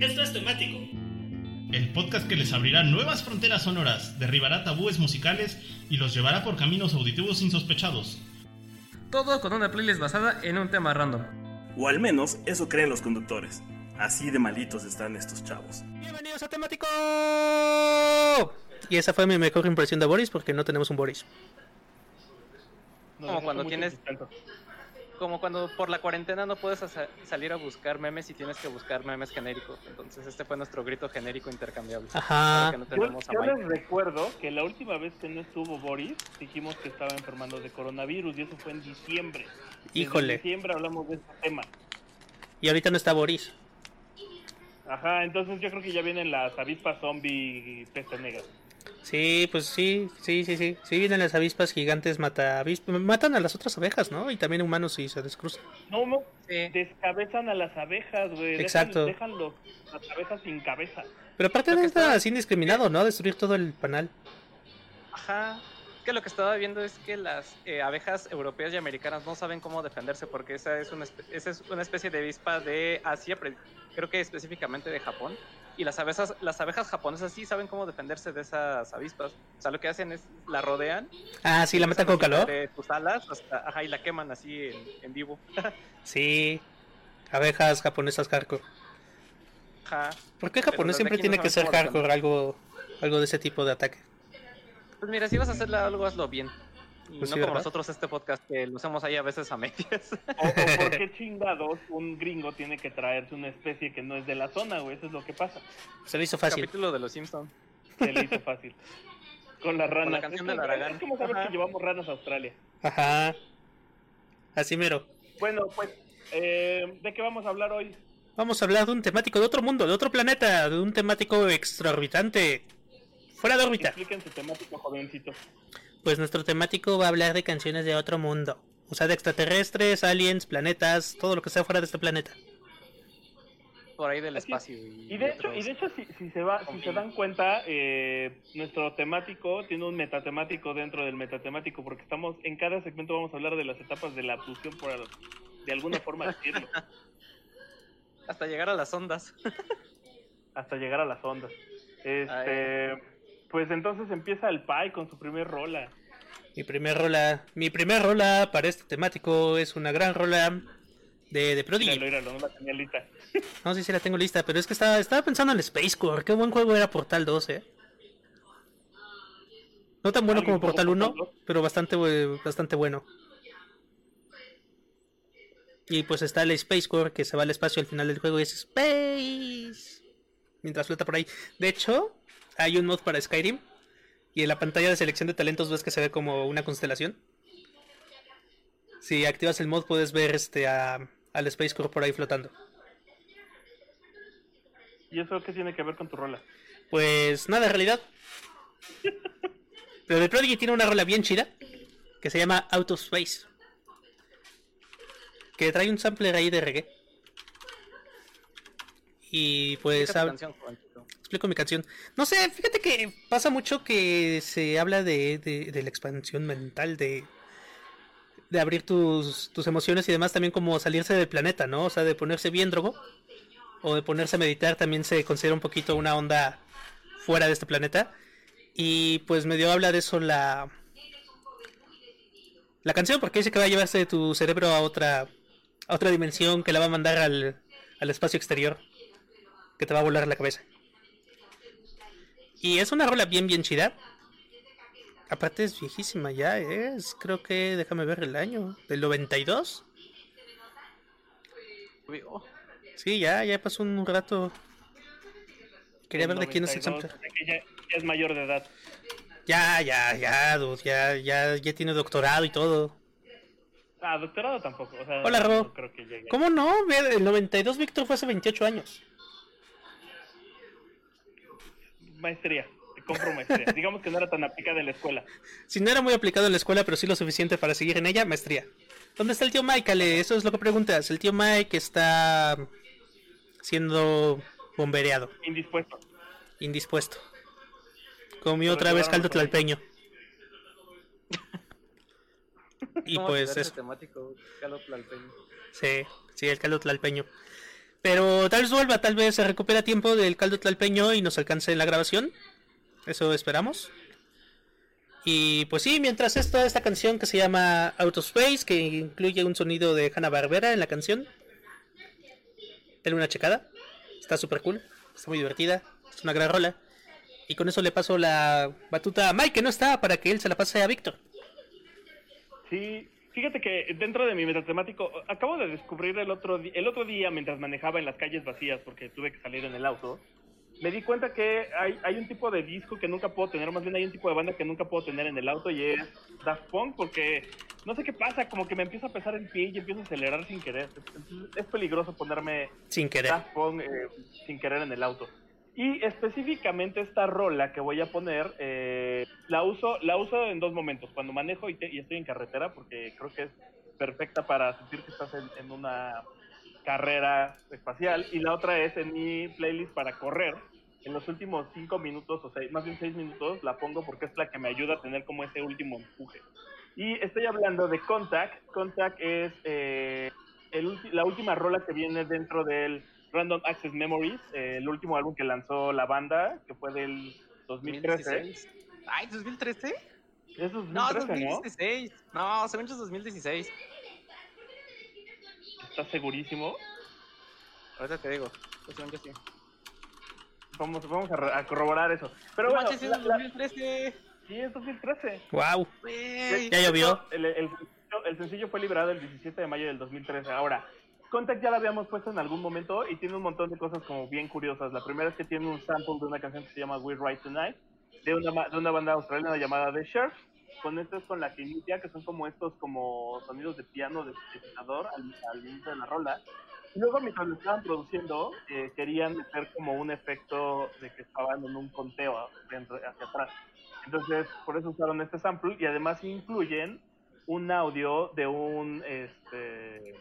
Esto es temático. El podcast que les abrirá nuevas fronteras sonoras, derribará tabúes musicales y los llevará por caminos auditivos insospechados. Todo con una playlist basada en un tema random. O al menos eso creen los conductores. Así de malitos están estos chavos. Bienvenidos a Temático. Y esa fue mi mejor impresión de Boris porque no tenemos un Boris. Como cuando tienes como cuando por la cuarentena no puedes sa- salir a buscar memes y tienes que buscar memes genéricos. Entonces este fue nuestro grito genérico intercambiable. Ajá. Ahora que no Yo, les recuerdo que la última vez que no estuvo Boris, dijimos que estaba enfermando de coronavirus y eso fue en diciembre. Híjole. diciembre hablamos de este tema. Y ahorita no está Boris. Ajá, entonces yo creo que ya vienen las avispas zombie y peste negra. Sí, pues sí, sí, sí, sí. Sí, vienen las avispas gigantes, mata avispas. Matan a las otras abejas, ¿no? Y también humanos si se descruzan. No, no, Sí. descabezan a las abejas, güey. Dejan- Exacto. Dejan, los, las abejas sin cabeza. Pero aparte Lo no que está está- así indiscriminado, ¿no? Destruir todo el panal. Ajá. Que lo que estaba viendo es que las eh, abejas europeas y americanas no saben cómo defenderse porque esa es una, esa es una especie de avispa de Asia, creo que específicamente de Japón. Y las abejas, las abejas japonesas sí saben cómo defenderse de esas avispas. O sea, lo que hacen es la rodean. Ah, sí, la matan con calor. eh, tus alas, hasta, ajá, y la queman así en, en vivo. Sí. Abejas japonesas hardcore. Ajá. ¿Por qué japonés de siempre no tiene que ser hardcore? Algo, algo de ese tipo de ataque. Pues mira, si vas a hacerle algo, hazlo bien. Y Pues no sí, como nosotros este podcast que lo hacemos ahí a veces a medias. O, o por qué chingados un gringo tiene que traerse una especie que no es de la zona, güey. Eso es lo que pasa. Se le hizo fácil. Capítulo de los Simpsons. Se le hizo fácil. Con las ranas. canción es, del como, Aragán. es como saber Ajá. que llevamos ranas a Australia. Ajá. Así mero. Bueno, pues, eh, ¿de qué vamos a hablar hoy? Vamos a hablar de un temático de otro mundo, de otro planeta, de un temático extraorbitante. Fuera de órbita. Expliquen su temático, jovencito. Pues nuestro temático va a hablar de canciones de otro mundo. O sea, de extraterrestres, aliens, planetas, todo lo que sea fuera de este planeta. Por ahí del Así es. espacio. Y, Y de hecho, y de hecho si, si se va, si se dan cuenta, eh, nuestro temático tiene un metatemático dentro del metatemático, porque estamos, en cada segmento vamos a hablar de las etapas de la abducción, por de alguna forma decirlo, Hasta llegar a las ondas. hasta llegar a las ondas. Este, pues entonces empieza el Pai con su primer rola. Mi primer rola, mi primer rola para este temático es una gran rola de, de Prodigy. Míralo, míralo, no la tenía lista. No sé si la tengo lista, pero es que estaba, estaba pensando en Space Core. Qué buen juego era Portal 2, eh. No tan bueno ¿Alguien como Portal 1, Portal 2? pero bastante, bastante bueno. Y pues está el Space Core que se va al espacio al final del juego y es Space. Mientras flota por ahí. De hecho, hay un mod para Skyrim. Y en la pantalla de selección de talentos ves que se ve como una constelación. Si activas el mod puedes ver este a- al Space Core por ahí flotando. ¿Y eso qué tiene que ver con tu rola? Pues nada, en realidad. Pero The Prodigy tiene una rola bien chida que se llama Out of Space. Que trae un sampler ahí de reggae. Y pues hab- canción. Explico mi canción. No sé, fíjate que pasa mucho que se habla de, de- la expansión mental, de, de abrir tus, tus emociones y demás, también como salirse del planeta, ¿no? O sea, de ponerse bien drogo o de ponerse a meditar también se considera un poquito una onda fuera de este planeta. Y pues medio habla de eso la, la canción, porque dice que va a llevarse tu cerebro a otra, a otra dimensión, que la va a mandar al, al espacio exterior, que te va a volar la cabeza. Y es una rola bien, bien chida. Aparte es viejísima ya, es, creo que, déjame ver el año, del 92. Oh, Sí, ya, ya pasó un rato. Quería ver de quién es el 92, sampler. o sea que ya, ya es mayor de edad. Ya, ya, ya, dude, ya, ya, ya tiene doctorado y todo. Ah, doctorado tampoco. O sea, Hola, Ro. no creo que. ¿Cómo no? El 92 Víctor fue hace 28 años. Maestría. Compro maestría. Digamos que no era tan aplicada en la escuela. Si no era muy aplicado en la escuela, pero sí lo suficiente para seguir en ella, maestría. ¿Dónde está el tío Mike, Ale? Eso es lo que preguntas. El tío Mike está siendo bombereado, Indispuesto. indispuesto. Comió otra vez caldo tlalpeño. Y ¿cómo pues eso. temático, Calo Tlalpeño? Sí, sí, el caldo tlalpeño. Pero tal vez vuelva, tal vez se recupera tiempo del caldo tlalpeño y nos alcance en la grabación. Eso esperamos. Y pues sí, mientras esto, esta canción que se llama Out of Space, que incluye un sonido de Hanna Barbera en la canción. Denle una checada. Está súper cool. Está muy divertida. Es una gran rola. Y con eso le paso la batuta a Mike, que no está, para que él se la pase a Víctor. Sí, fíjate que dentro de mi metatemático, acabo de descubrir el otro, el otro día mientras manejaba en las calles vacías, porque tuve que salir en el auto, me di cuenta que hay, hay un tipo de disco que nunca puedo tener, más bien hay un tipo de banda que nunca puedo tener en el auto y es Daft Punk, porque no sé qué pasa, como que me empieza a pesar el pie y empiezo a acelerar sin querer. Es, es peligroso ponerme Sin querer. Daft Punk eh, sin querer en el auto. Y específicamente esta rola que voy a poner, eh, la uso la uso en dos momentos, cuando manejo y, te- y estoy en carretera, porque creo que es perfecta para sentir que estás en, una carrera espacial, y la otra es en mi playlist para correr. En los últimos cinco minutos, o seis, más bien seis minutos, la pongo porque es la que me ayuda a tener como ese último empuje. Y estoy hablando de Contact. Contact es eh, la última rola que viene dentro del Random Access Memories, eh, el último álbum que lanzó la banda, que fue del 2013. 2016. Ay, 2013? Es No, 2013, ¿no? 2016. No, según yo es 2016. ¿Estás segurísimo? Ahorita te digo. Pues según yo sí. Vamos, vamos a, a corroborar eso. Pero No bueno, manches, es la- la- 2013. sí, es 2013. Wow. Ya llovió. El, el sencillo- el sencillo fue liberado el 17 de mayo del 2013. Ahora, Contact ya la habíamos puesto en algún momento y tiene un montón de cosas como bien curiosas. La primera es que tiene un sample de una canción que se llama We Ride Tonight, de una, de una banda australiana llamada The Sheriff. Con esto es con la que inicia, que son como estos como sonidos de piano, de sintetizador al, al inicio de la rola. Y luego mientras lo estaban produciendo, eh, querían meter como un efecto de que estaban en un conteo dentro- hacia atrás. Entonces, por eso usaron este sample y además incluyen un audio de un este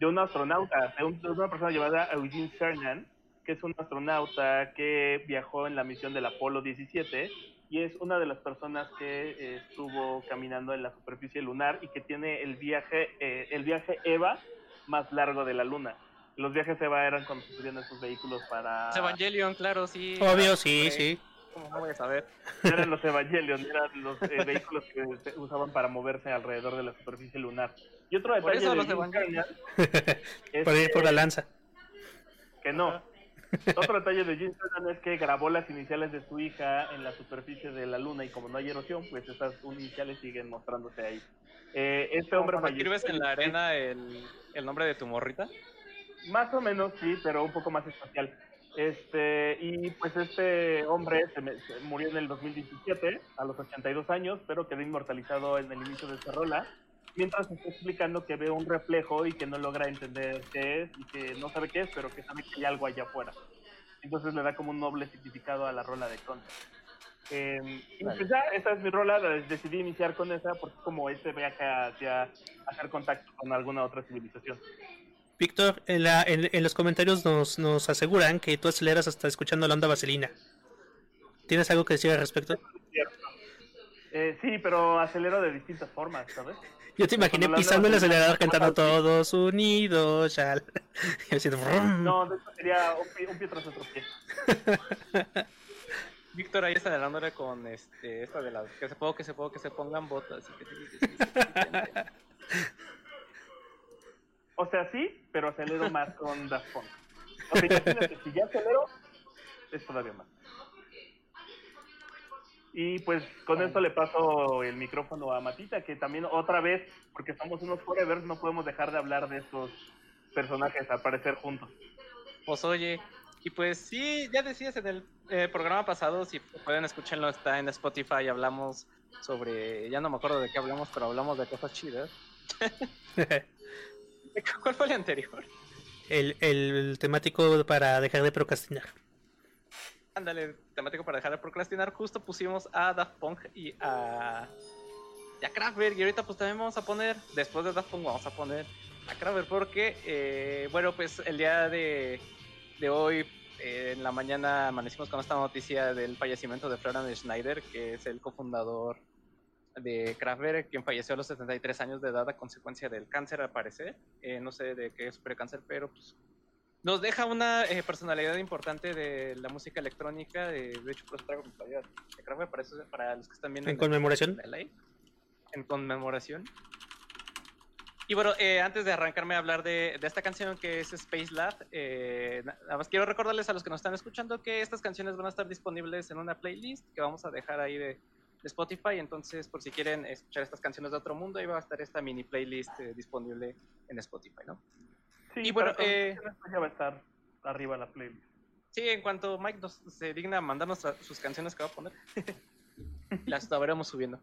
de un astronauta, de, un- de una persona llamada Eugene Cernan, que es un astronauta que viajó en la misión del Apolo 17 y es una de las personas que eh, estuvo caminando en la superficie lunar y que tiene el viaje eh, el viaje EVA más largo de la Luna. Los viajes EVA eran cuando se subían esos vehículos para Evangelion, claro, sí. Obvio, sí, sí. ¿Cómo no voy a saber? eran los Evangelion, eran los eh, vehículos que se usaban para moverse alrededor de la superficie lunar. Y otro Por detalle eso de los Evangelion. Es Por ir por la que- lanza. que no. Otro detalle de Jim Cernan es que grabó las iniciales de su hija en la superficie de la luna y como no hay erosión, pues esas iniciales siguen mostrándose ahí. Eh, este hombre escribes en la arena el, el nombre de tu morrita. Más o menos, sí, pero un poco más espacial. Este, y pues este hombre se, me- se murió en el 2017, a los 82 años, pero quedó inmortalizado en el inicio de esta rola, mientras está explicando que ve un reflejo y que no logra entender qué es, y que no sabe qué es, pero que sabe que hay algo allá afuera. Entonces le da como un noble significado a la rola de Conta. Eh, y pues ya, esa es mi rola, la- decidí iniciar con esa porque como ese viaje hacia hacer contacto con alguna otra civilización. Víctor, en, la, en, en los comentarios nos, nos aseguran que tú aceleras hasta escuchando la onda vaselina. ¿Tienes algo que decir al respecto? Eh, sí, pero acelero de distintas formas, ¿sabes? Yo te imaginé Cuando pisando el acelerador cantando todos unidos, chal. Y haciendo brum. No, de hecho sería un pie, un pie tras otro pie. Víctor ahí está dándole con este, esta de las que se puedo, que se puedo, que se pongan botas. y que sí, que sí, que sí, que sí. O sea, sí, pero acelero más con Daft Punk. O sea, imagínate, si ya acelero, es todavía más. Y pues con esto le paso el micrófono a Matita, que también otra vez, porque somos unos forever, no podemos dejar de hablar de estos personajes a aparecer juntos. Pues oye, y pues sí, ya decías en el eh, programa pasado, si pueden escucharlo, está en Spotify, hablamos sobre, ya no me acuerdo de qué hablamos, pero hablamos de cosas chidas. ¿Cuál fue el anterior? el, el temático para dejar de procrastinar. Ándale, temático para dejar de procrastinar, justo pusimos a Daft Punk y a, y a Kraftwerk, y ahorita pues también vamos a poner, después de Daft Punk vamos a poner a Kraftwerk, porque, eh, bueno, pues el día de, de hoy, eh, en la mañana, amanecimos con esta noticia del fallecimiento de Florian Schneider, que es el cofundador de Kraftwerk, quien falleció a los 73 años de edad a consecuencia del cáncer, al parecer. Eh, no sé de qué es cáncer, pero pues nos deja una eh, personalidad importante de la música electrónica. De, de hecho, por eso traigo mi playera de Kraftwerk para, eso, para los que están viendo. ¿En conmemoración? En, LA, en conmemoración. Y bueno, eh, antes de arrancarme a hablar de, de, esta canción que es Space Lab, eh, nada más quiero recordarles a los que nos están escuchando que estas canciones van a estar disponibles en una playlist que vamos a dejar ahí de, de Spotify. Entonces, por si quieren escuchar estas canciones de otro mundo, ahí va a estar esta mini playlist eh, disponible en Spotify, ¿no? Sí, Y bueno, eh, ya va a estar arriba la playlist. Sí, en cuanto Mike nos se digna mandarnos sus canciones que va a poner, las estaremos subiendo.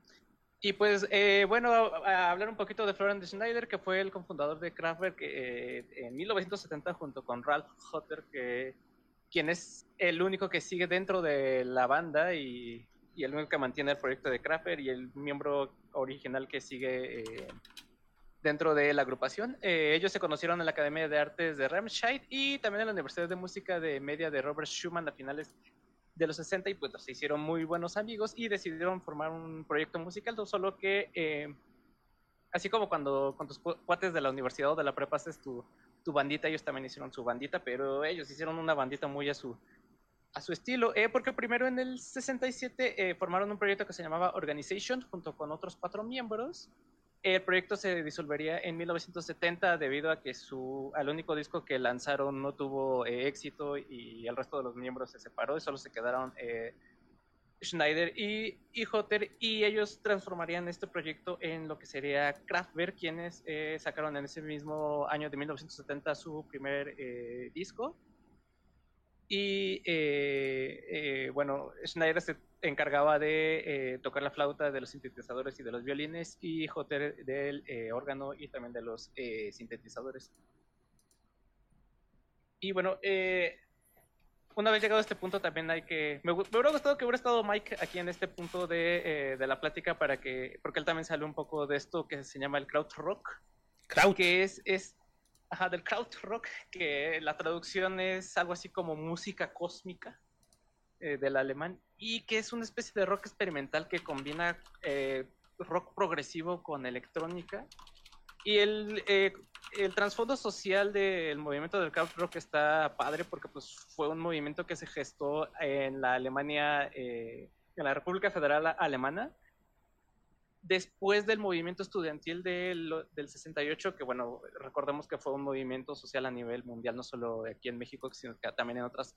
Y pues, eh, bueno, a, a hablar un poquito de Florian Schneider, que fue el cofundador de Kraftwerk eh, en 1970 junto con Ralph Hotter, que, quien es el único que sigue dentro de la banda y, y el único que mantiene el proyecto de Kraftwerk y el miembro original que sigue eh, dentro de la agrupación. Eh, ellos se conocieron en la Academia de Artes de Remscheid y también en la Universidad de Música de Media de Robert Schumann a finales de los 60 y pues se hicieron muy buenos amigos y decidieron formar un proyecto musical, solo que eh, así como cuando con tus cu- cuates de la universidad o de la prepa haces tu bandita, ellos también hicieron su bandita, pero ellos hicieron una bandita muy a su a su estilo, eh, porque primero en el 67 eh, formaron un proyecto que se llamaba Organization junto con otros cuatro miembros. El proyecto se disolvería en 1970 debido a que su, al único disco que lanzaron no tuvo eh, éxito y el resto de los miembros se separó y solo se quedaron Schneider y, y Hotter y ellos transformarían este proyecto en lo que sería Kraftwerk, quienes sacaron en ese mismo año de 1970 su primer disco. Y eh, eh, bueno, Schneider se encargaba de eh, tocar la flauta, de los sintetizadores y de los violines, y Hotter del eh, órgano y también de los eh, sintetizadores. Y bueno, eh, una vez llegado a este punto también hay que... Me, me hubiera gustado que hubiera estado Mike aquí en este punto de, de la plática para que... Porque él también sale un poco de esto que se llama el crowd rock Kraut. que es, es ajá, del krautrock, que la traducción es algo así como música cósmica eh, del alemán, y que es una especie de rock experimental que combina eh, rock progresivo con electrónica. Y el, eh, el trasfondo social del movimiento del krautrock está padre porque pues, fue un movimiento que se gestó en la Alemania, eh, en la República Federal Alemana, después del movimiento estudiantil del, del 68, que bueno, recordemos que fue un movimiento social a nivel mundial, no solo aquí en México, sino que también en otras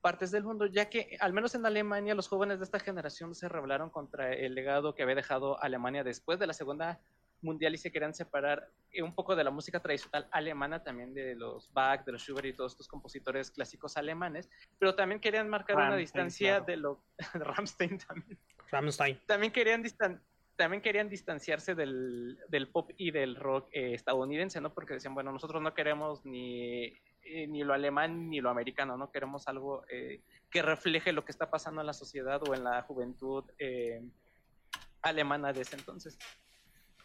partes del mundo, ya que al menos en Alemania los jóvenes de esta generación se rebelaron contra el legado que había dejado Alemania después de la Segunda Mundial y se querían separar eh, un poco de la música tradicional alemana, también de los Bach, de los Schubert y todos estos compositores clásicos alemanes, pero también querían marcar una distancia claro. de lo... Rammstein también Rammstein. también querían distan también querían distanciarse del, del pop y del rock eh, estadounidense, ¿no? Porque decían, bueno, nosotros no queremos ni, eh, ni lo alemán ni lo americano, ¿no? Queremos algo eh, que refleje lo que está pasando en la sociedad o en la juventud alemana de ese entonces.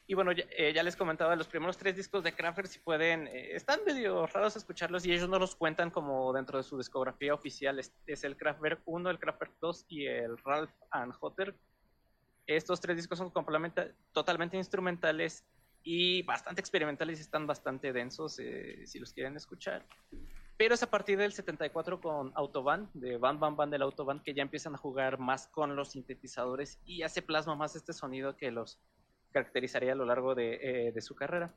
Y bueno, ya, ya les comentaba, los primeros tres discos de Kraftwerk, si pueden, están medio raros escucharlos y ellos no los cuentan como dentro de su discografía oficial. Es, es el Kraftwerk 1, el Kraftwerk 2 y el Ralph and Hotter. Estos tres discos son totalmente instrumentales y bastante experimentales están bastante densos eh, si los quieren escuchar. Pero es a partir del 74 con Autobahn, de Van Van Van del Autobahn, que ya empiezan a jugar más con los sintetizadores y ya se plasma más este sonido que los caracterizaría a lo largo de, eh, de su carrera.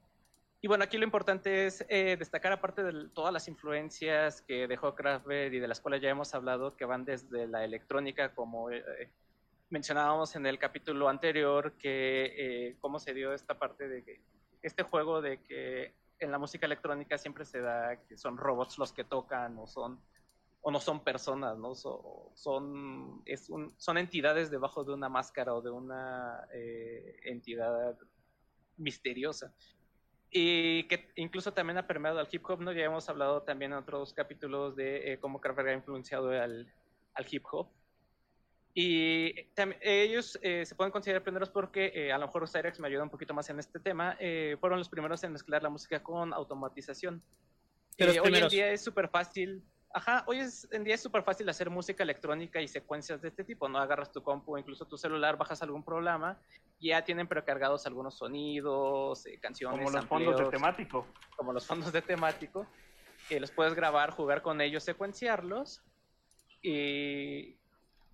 Y bueno, aquí lo importante es eh, destacar, aparte de todas las influencias que dejó Kraftwerk y de las cuales ya hemos hablado, que van desde la electrónica, como eh, mencionábamos en el capítulo anterior, que eh, cómo se dio esta parte de que este juego de que en la música electrónica siempre se da que son robots los que tocan o son o no son personas, ¿no? So- son, son entidades debajo de una máscara o de una eh, entidad misteriosa. Y que incluso también ha permeado al hip hop, ¿no? Ya hemos hablado también en otros capítulos de eh, cómo Kraftwerk ha influenciado al, al hip hop. Y ellos eh, se pueden considerar pioneros porque eh, a lo mejor Cyrex me ayuda un poquito más en este tema. eh, fueron los primeros en mezclar la música con automatización. Eh, hoy en día es súper fácil. Ajá, hoy es, en día es súper fácil hacer música electrónica y secuencias de este tipo, ¿no? Agarras tu compu, incluso tu celular, bajas algún programa, y ya tienen precargados algunos sonidos, eh, canciones, Como los fondos de amplios, temático. como los fondos de temático. eh, los puedes grabar, jugar con ellos, secuenciarlos. Y,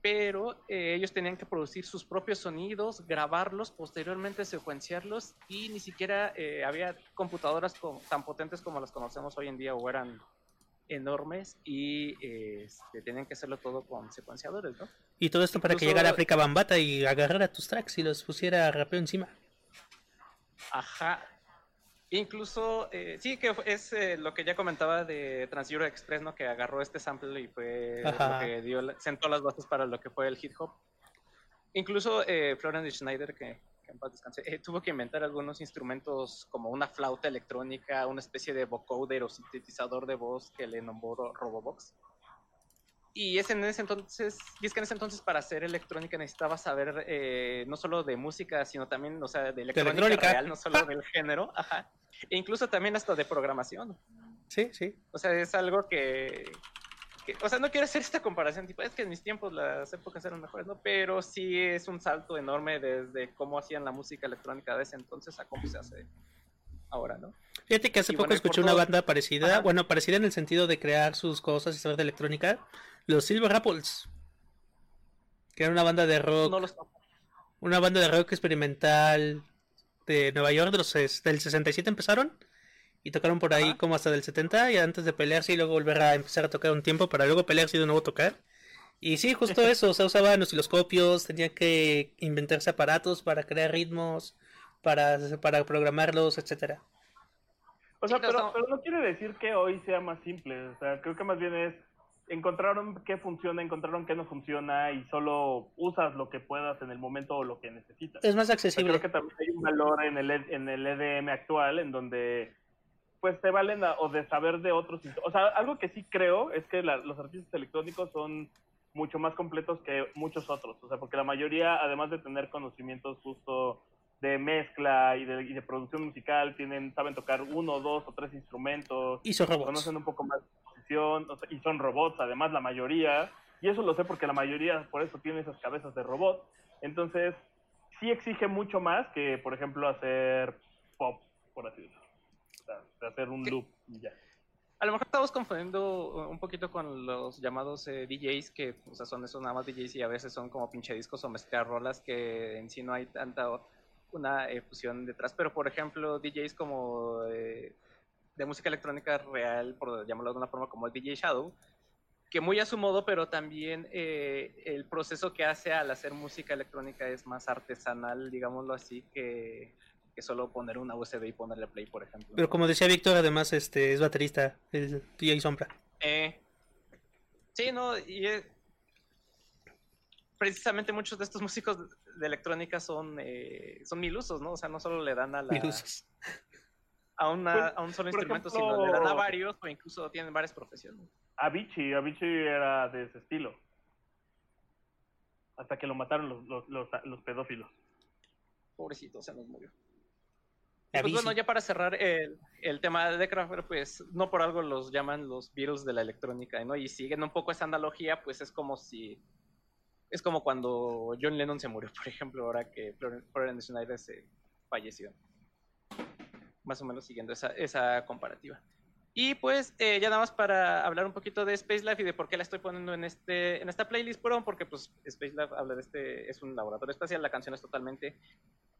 pero eh, ellos tenían que producir sus propios sonidos, grabarlos, posteriormente secuenciarlos y ni siquiera eh, había computadoras tan potentes como las conocemos hoy en día o eran enormes y este, tenían que hacerlo todo con secuenciadores, ¿no? Y todo esto para que llegara África Bambata y agarrara tus tracks y los pusiera rapeo encima. Ajá, Incluso, eh, sí, que es eh, lo que ya comentaba de Trans Euro Express, ¿no? Que agarró este sample y fue lo que dio, sentó las bases para lo que fue el hip hop. Incluso eh, Florian Schneider, que, en paz descanse, eh, tuvo que inventar algunos instrumentos como una flauta electrónica, una especie de vocoder o sintetizador de voz que le nombró Robobox. Y es en ese entonces, y es que en ese entonces para hacer electrónica necesitaba saber eh, no solo de música, sino también, o sea, de electrónica, real, no solo del género, ajá. E incluso también hasta de programación. Sí, sí. O sea, es algo que, o sea, no quiero hacer esta comparación, tipo, es que en mis tiempos las épocas eran mejores, ¿no? Pero sí es un salto enorme desde cómo hacían la música electrónica de ese entonces a cómo se hace ahora, ¿no? Fíjate que hace poco escuché una banda parecida, bueno, parecida en el sentido de crear sus cosas y saber de electrónica, los Silver Apples, que era una banda de rock, una banda de rock experimental de Nueva York, de los, del 67 empezaron y tocaron por ahí como hasta del 70 y antes de pelearse y luego volver a empezar a tocar un tiempo para luego pelearse y de nuevo tocar. Y sí, justo eso, o sea, usaban osciloscopios, tenían que inventarse aparatos para crear ritmos, para, para programarlos, etcétera. O sea, pero, pero no quiere decir que hoy sea más simple, o sea, creo que más bien es encontraron qué funciona, encontraron qué no funciona y solo usas lo que puedas en el momento o lo que necesitas. Es más accesible. creo que también hay un valor en el, en el EDM actual en donde pues te valen o de saber de otros. O sea, algo que sí creo es que los artistas electrónicos son mucho más completos que muchos otros. O sea, porque la mayoría, además de tener conocimientos justo de mezcla y de, y de producción musical, tienen, saben tocar uno, dos o tres instrumentos. Y son robots. Conocen un poco más y son robots, además la mayoría, y eso lo sé porque la mayoría por eso tiene esas cabezas de robot. Entonces, sí exige mucho más que, por ejemplo, hacer pop, por así decirlo. O sea, hacer un loop y ya. A lo mejor estamos confundiendo un poquito con los llamados eh, DJs, que o sea, son esos nada más DJs y a veces son como pinche discos o mezclar rolas que en sí no hay tanta una eh, fusión detrás. Pero por ejemplo, DJs como eh, de música electrónica real, por llamarlo de una forma como el DJ Shadow, que muy a su modo, pero también eh, el proceso que hace al hacer música electrónica es más artesanal, digámoslo así, que, que solo poner una USB y ponerle play, por ejemplo. Pero como decía Víctor, además este es baterista, el DJ Sombra. Eh, sí, no, y precisamente muchos de estos músicos de electrónica son, eh, son milusos, ¿no? O sea, no solo le dan a la a, una, pues, a un solo instrumento, sino le dan a varios o incluso tienen varias profesiones. Avicii, Avicii era de ese estilo. Hasta que lo mataron los, los, los, los pedófilos. Pobrecito, se nos murió. pues bueno, ya para cerrar el, el tema de Kraftwerk, pues no por algo los llaman los virus de la electrónica, ¿no? Y siguen un poco esa analogía, pues es como si es como cuando John Lennon se murió, por ejemplo, ahora que Florence Schneider se falleció más o menos siguiendo esa, esa comparativa. Y pues eh, ya nada más para hablar un poquito de Space Life y de por qué la estoy poniendo en, este, en esta playlist, pero porque pues Space Life habla de este, es un laboratorio espacial, la canción es totalmente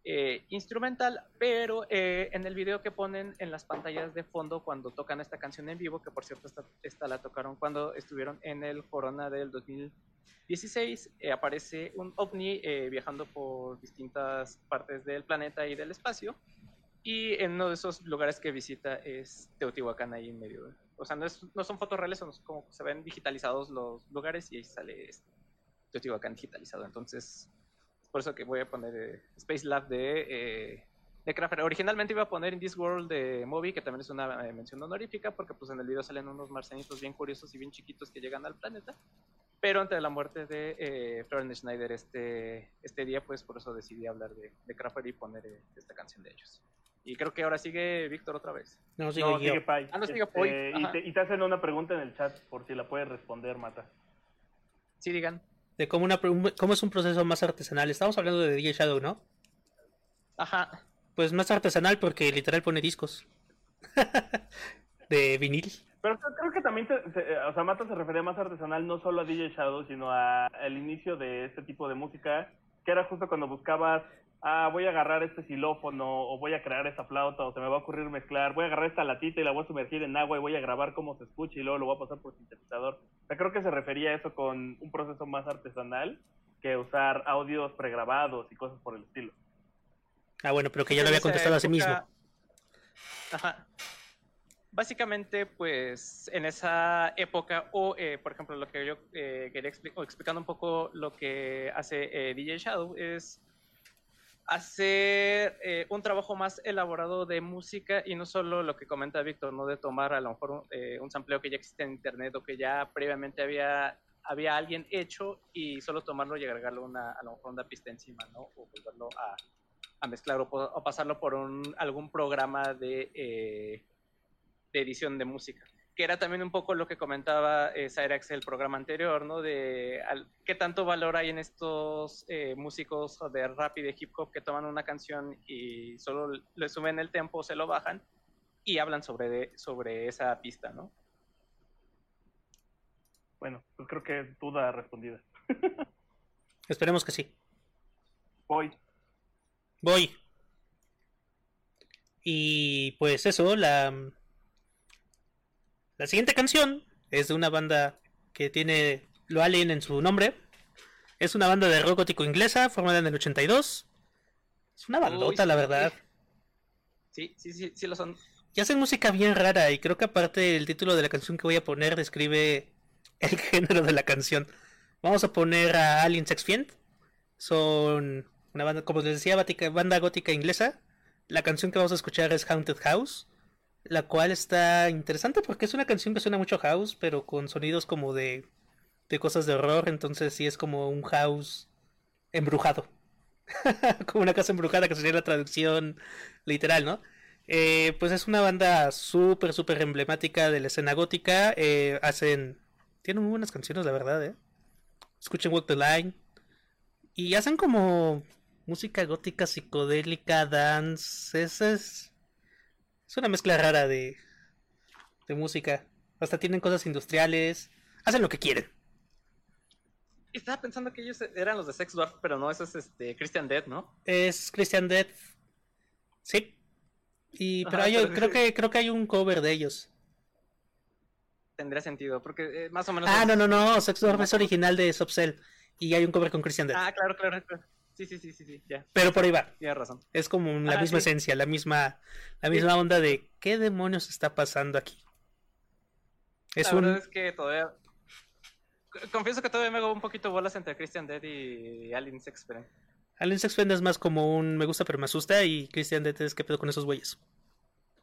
eh, instrumental, pero eh, en el video que ponen en las pantallas de fondo cuando tocan esta canción en vivo, que por cierto esta, esta la tocaron cuando estuvieron en el Corona del 2016, aparece un ovni viajando por distintas partes del planeta y del espacio y en uno de esos lugares que visita es Teotihuacán ahí en medio. O sea, no, es, no son fotos reales, son como se ven digitalizados los lugares y ahí sale este Teotihuacán digitalizado. Entonces, por eso que voy a poner eh, Space Lab de, eh, de Crafter. Originalmente iba a poner In This World de Moby, que también es una eh, mención honorífica, porque pues en el video salen unos marcianitos bien curiosos y bien chiquitos que llegan al planeta. Pero antes de la muerte de eh, Florence Schneider este, este día, pues por eso decidí hablar de, de Crafter y poner esta canción de ellos. Y creo que ahora sigue Víctor otra vez. No, sigue, Pai. Ah, no sigue Pai. Este, y, te, hacen una pregunta en el chat por si la puedes responder, Mata. Sí, digan. De cómo, una, cómo es un proceso más artesanal. Estamos hablando de DJ Shadow, ¿no? Ajá. Pues más artesanal porque literal pone discos. de vinil. Pero creo que también, o sea, Mata se refería más artesanal no solo a DJ Shadow, sino al inicio de este tipo de música, que era justo cuando buscabas, ah, voy a agarrar este xilófono, o voy a crear esta flauta, o se me va a ocurrir mezclar, voy a agarrar esta latita y la voy a sumergir en agua y voy a grabar cómo se escucha y luego lo voy a pasar por sintetizador. O sea, creo que se refería a eso con un proceso más artesanal que usar audios pregrabados y cosas por el estilo. Ah, bueno, pero que ya lo había contestado a sí mismo. Ajá básicamente, pues en esa época, o eh, por ejemplo, lo que yo eh, quería explicar, explicando un poco lo que hace eh, DJ Shadow, es hacer un trabajo más elaborado de música y no solo lo que comenta Víctor, no de tomar a lo mejor un sampleo que ya existe en internet o que ya previamente había, había alguien hecho y solo tomarlo y agregarlo una, a lo mejor una pista encima, ¿no? O volverlo a, mezclar o, pasarlo por un, algún programa de de edición de música, que era también un poco lo que comentaba eh, Cyrax el programa anterior, ¿no? De qué tanto valor hay en estos eh, músicos de rap y de hip hop que toman una canción y solo le suben el tempo, se lo bajan y hablan sobre, sobre esa pista, ¿no? Bueno, pues creo que duda respondida. Esperemos que sí. Voy. Voy. Y pues eso, la, la siguiente canción es de una banda que tiene lo alien en su nombre. Es una banda de rock gótico inglesa formada en el 82. Es una bandota, la verdad. Sí, sí, sí, sí lo son. Y hacen música bien rara y creo que aparte el título de la canción que voy a poner describe el género de la canción. Vamos a poner a Alien Sex Fiend. Son una banda, como les decía, banda gótica inglesa. La canción que vamos a escuchar es Haunted House la cual está interesante porque es una canción que suena mucho house, pero con sonidos como de, de cosas de horror, entonces sí es como un house embrujado. como una casa embrujada, que sería la traducción literal, ¿no? Eh, pues es una banda súper, súper emblemática de la escena gótica. Eh, hacen. Tienen muy buenas canciones, la verdad, ¿eh? Escuchen Walk the Line. Y hacen como música gótica psicodélica, dance. Esa es es una mezcla rara de, de música. Hasta tienen cosas industriales. Hacen lo que quieren. Estaba pensando que ellos eran los de Sex Dwarf, pero no, eso es este Christian Death, ¿no? Es Christian Death. Sí. Y, pero, creo que creo que hay un cover de ellos. Tendría sentido, porque eh, más o menos. Ah, no, no, no. Sex Dwarf es original de Subcell. Y hay un cover con Christian Death. Ah, claro, claro. claro. Sí, sí, sí, sí, ya. Pero por ahí va. Tienes razón. Es como la misma esencia, la misma, la misma onda de qué demonios está pasando aquí. Es la verdad es que todavía. Confieso que todavía me hago un poquito bolas entre Christian Dead y Alien Sex Alien Sex es más como un me gusta pero me asusta y Christian Dead es que pedo con esos güeyes.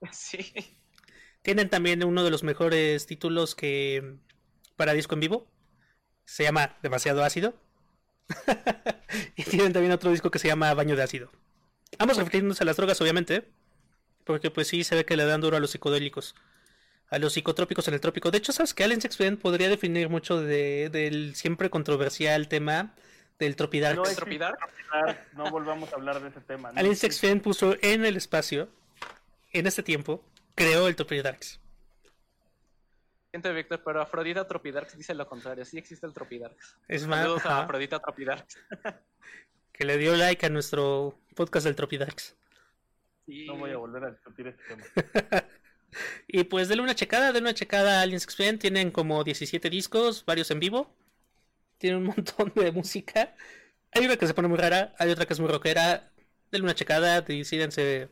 Sí. Tienen también uno de los mejores títulos que para disco en vivo. Se llama Demasiado Ácido. y tienen también otro disco que se llama Baño de Ácido. Ambos refiriéndose a las drogas, obviamente. Porque pues sí se ve que le dan duro a los psicodélicos. A los psicotrópicos en el trópico. De hecho, ¿sabes que Allen Sexton podría definir mucho de, del siempre controversial tema del Tropidarks? No, Tropidarks. no volvamos a hablar de ese tema. ¿no? Allen puso en el espacio, en este tiempo, creó el Tropidarks. Siento, Víctor, pero Afrodita Tropidarks dice lo contrario. Sí existe el Tropidarks. Es más. Saludos a Afrodita Tropidarks. que le dio like a nuestro podcast del Tropidarks. Sí. No voy a volver a discutir este tema. y pues denle una checada, denle una checada a Aliens Experience. Tienen como 17 discos, varios en vivo. Tienen un montón de música. Hay una que se pone muy rara, hay otra que es muy rockera. Denle una checada, decidanse.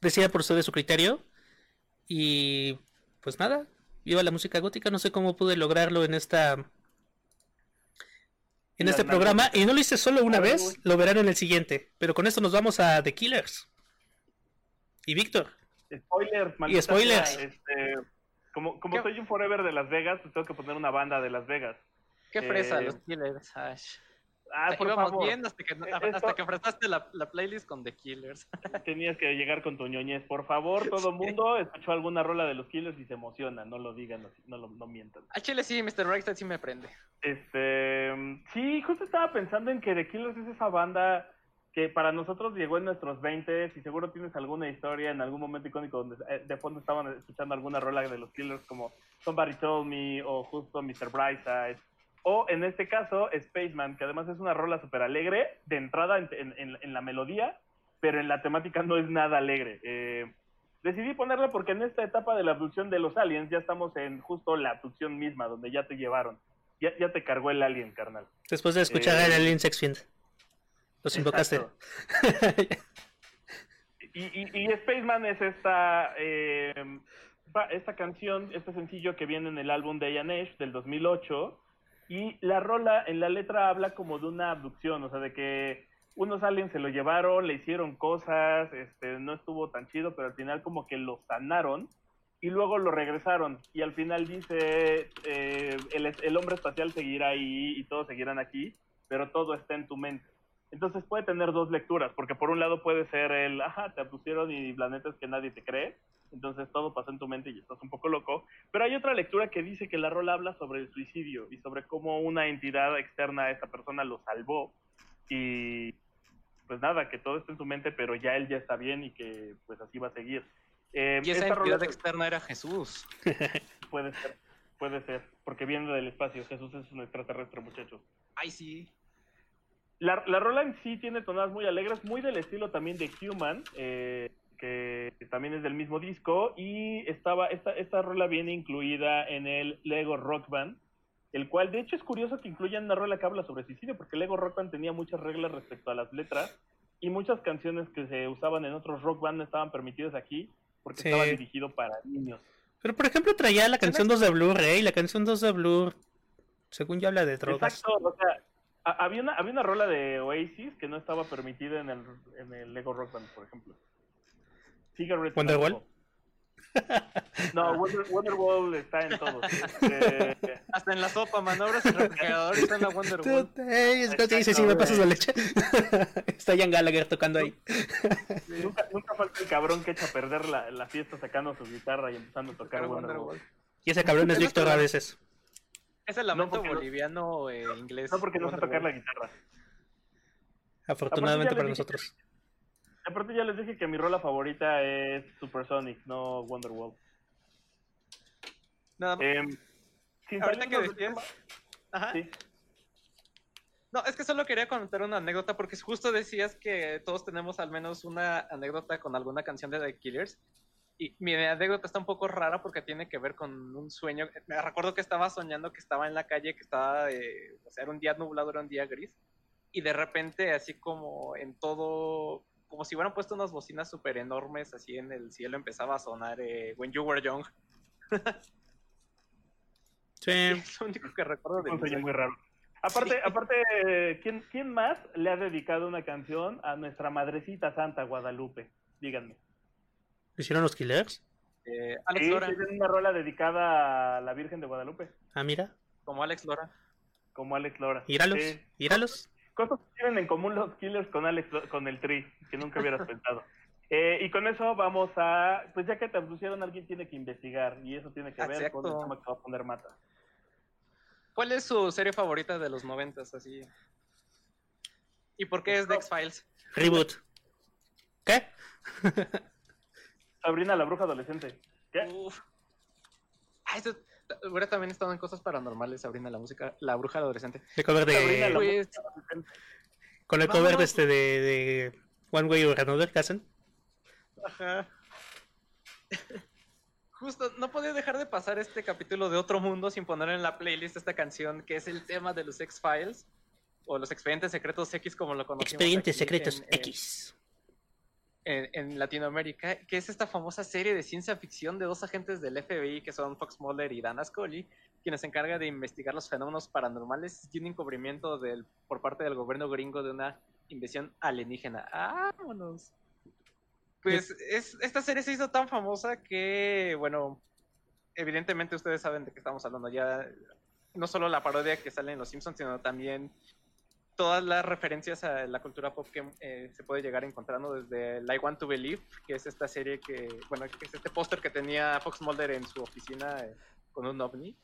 Decidan por ustedes su criterio. Y pues nada, viva la música gótica, no sé cómo pude lograrlo en esta en este programa y no lo hice solo una vez, lo verán en el siguiente, pero con esto nos vamos a The Killers. Y Víctor. Spoilers, Y spoilers. Este, como como soy un forever de Las Vegas, pues tengo que poner una banda de Las Vegas. Qué fresa, eh, los Killers. Ah, por favor. bien hasta que, hasta que ofreciste la, la, playlist con The Killers. Tenías que llegar con tu ñoñez. Por favor, todo mundo escuchó alguna rola de los Killers y se emociona. No lo digan, no, lo, no mientan. A Chile sí, Mr. Reichstad sí me prende. Este, sí, justo estaba pensando en que The Killers es esa banda que para nosotros llegó en nuestros 20 y seguro tienes alguna historia en algún momento icónico donde eh, de fondo estaban escuchando alguna rola de los Killers como Somebody Told Me o justo Mr. Brightside o en este caso Spaceman, que además es una rola súper alegre de entrada en, en, en, la melodía, pero en la temática no es nada alegre. Eh, decidí ponerla porque en esta etapa de la abducción de los aliens ya estamos en justo la abducción misma, donde ya te llevaron. Ya, ya te cargó el alien, carnal. Después de escuchar el eh, alien sex fiend. Los invocaste. y, y, y, Spaceman es esta, eh, esta canción, este sencillo que viene en el álbum de Ayanesh del 2008. Y la rola en la letra habla como de una abducción, o sea, de que unos aliens se lo llevaron, le hicieron cosas, este, no estuvo tan chido, pero al final como que lo sanaron y luego lo regresaron. Y al final dice, eh, el, el hombre espacial seguirá ahí y todos seguirán aquí, pero todo está en tu mente. Entonces puede tener dos lecturas, porque por un lado puede ser el, ajá, te pusieron y planetas que nadie te cree, entonces todo pasó en tu mente y estás un poco loco. Pero hay otra lectura que dice que la rola habla sobre el suicidio y sobre cómo una entidad externa a esa persona lo salvó y pues nada, que todo está en tu mente, pero ya él ya está bien y que pues así va a seguir. Eh, y esa entidad externa era Jesús. puede ser, puede ser, porque viene del espacio. Jesús es un extraterrestre, muchachos. Ay, sí. La, la rola en sí tiene tonadas muy alegres, muy del estilo también de Human, eh, que también es del mismo disco, y estaba esta, esta rola viene incluida en el Lego Rock Band, el cual de hecho es curioso que incluyan una rola que habla sobre suicidio, porque Lego Rock Band tenía muchas reglas respecto a las letras, y muchas canciones que se usaban en otros rock band estaban permitidas aquí, porque estaba dirigido para niños. Pero por ejemplo traía la canción 2 de Blur, ¿eh? Y la canción 2 de Blur, según ya habla de drogas. Exacto, o sea, había una, había una rola de Oasis que no estaba permitida en el, en el Lego Rock Band, por ejemplo. Cigarette ¿Wonderwall? No, Wonder, Wonderwall está en todo. Este, Hasta en la sopa, manobras y refrigerador está en la Wonderwall. Hey, es que dice, si me pasas la leche. está Ian Gallagher tocando ahí. nunca, nunca falta el cabrón que echa a perder la, la fiesta sacando su guitarra y empezando a tocar Wonderwall. Y ese cabrón es Víctor a veces. Es el lamento boliviano eh, inglés. No, porque no sé tocar la guitarra. Afortunadamente para nosotros. aparte ya les dije que mi rola favorita es Supersonic, no Wonderwall. Nada más. Eh, Ahorita que decías... Ajá. Sí. No, es que solo quería contar una anécdota porque justo decías que todos tenemos al menos una anécdota con alguna canción de The Killers y mi anécdota está un poco rara porque tiene que ver con un sueño. Me recuerdo que estaba soñando que estaba en la calle, que estaba, eh, o sea, era un día nublado, era un día gris. Y de repente, así como en todo, como si hubieran puesto unas bocinas súper enormes, así en el cielo empezaba a sonar eh, When You Were Young. sí. Es lo único que recuerdo de Un sueño muy raro. Aparte, aparte ¿quién, ¿quién más le ha dedicado una canción a nuestra madrecita santa Guadalupe? Díganme hicieron los Killers? Eh, Alex Lora. Tienen una rola dedicada a la Virgen de Guadalupe. Ah, mira. Como Alex Lora. Como Alex Lora. Íralos. Íralos. Cosas que tienen en común los Killers con Alex con el Tri, que nunca hubieras pensado. Eh, y con eso vamos a, pues ya que te pusieron, alguien tiene que investigar y eso tiene que ver con el tema que va a poner Mata. ¿Cuál es su serie favorita de los noventas, así? ¿Y por qué es The X-Files? Reboot. ¿Qué? Sabrina la bruja adolescente. ¿Qué? Uf. Ah, esto hubiera también estado en cosas paranormales, Sabrina la música, la bruja adolescente. El cover de. Pues, con el cover de este de, de, One Way or Another, ¿qué hacen? Ajá. Justo, no podía dejar de pasar este capítulo de Otro Mundo sin poner en la playlist esta canción que es el tema de los X-Files o los Expedientes Secretos X como lo conocemos. Expedientes Secretos X en, Latinoamérica, que es esta famosa serie de ciencia ficción de dos agentes del FBI que son Fox Mulder y Dana Scully, quienes se encargan de investigar los fenómenos paranormales y un encubrimiento del, por parte del gobierno gringo de una invasión alienígena. ¡Vámonos! Pues es, esta serie se hizo tan famosa que, bueno, evidentemente ustedes saben de qué estamos hablando ya. No solo la parodia que sale en Los Simpsons, sino también todas las referencias a la cultura pop que eh, se puede llegar encontrando desde I Want to Believe, que es esta serie que, bueno, que es este póster que tenía Fox Mulder en su oficina eh, con un ovni,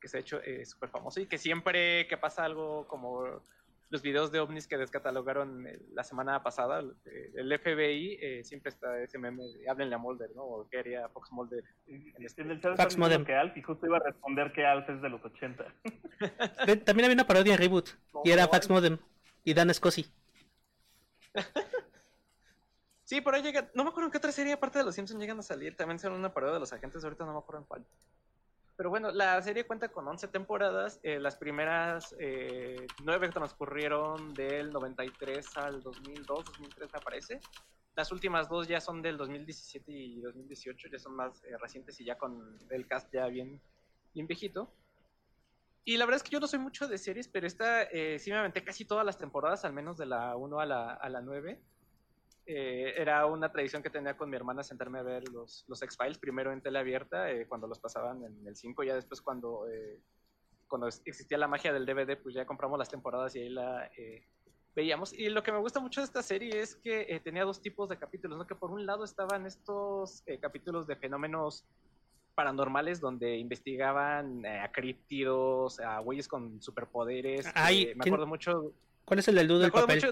que se ha hecho eh, súper famoso y que siempre que pasa algo como los videos de ovnis que descatalogaron eh, la semana pasada, el FBI eh, siempre está ese meme de háblenle a Mulder, ¿no? O qué haría Fox Mulder. En, este. en el chat Fox Modem. que Alf y justo iba a responder que Alf es de los 80. También había una parodia en Reboot y era Fax Modem y Dan Scosi. sí, por ahí llega, no me acuerdo en qué otra serie aparte de Los Simpsons llegan a salir, también son una parodia de los agentes, ahorita no me acuerdo en cuál. Pero bueno, la serie cuenta con 11 temporadas. Eh, las primeras eh, 9 transcurrieron del 93 al 2002, 2003 me parece. Las últimas dos ya son del 2017 y 2018, ya son más eh, recientes y ya con el cast ya bien, bien viejito. Y la verdad es que yo no soy mucho de series, pero esta eh, sí me aventé casi todas las temporadas, al menos de la 1 a la, a la 9. Eh, era una tradición que tenía con mi hermana sentarme a ver los, los X-Files, primero en tele abierta, eh, cuando los pasaban en el 5, ya después cuando, eh, cuando existía la magia del DVD, pues ya compramos las temporadas y ahí la veíamos. Y lo que me gusta mucho de esta serie es que tenía dos tipos de capítulos, ¿no? que por un lado estaban estos capítulos de fenómenos paranormales donde investigaban a críptidos, a güeyes con superpoderes. me acuerdo mucho... ¿Cuál es el del del papel?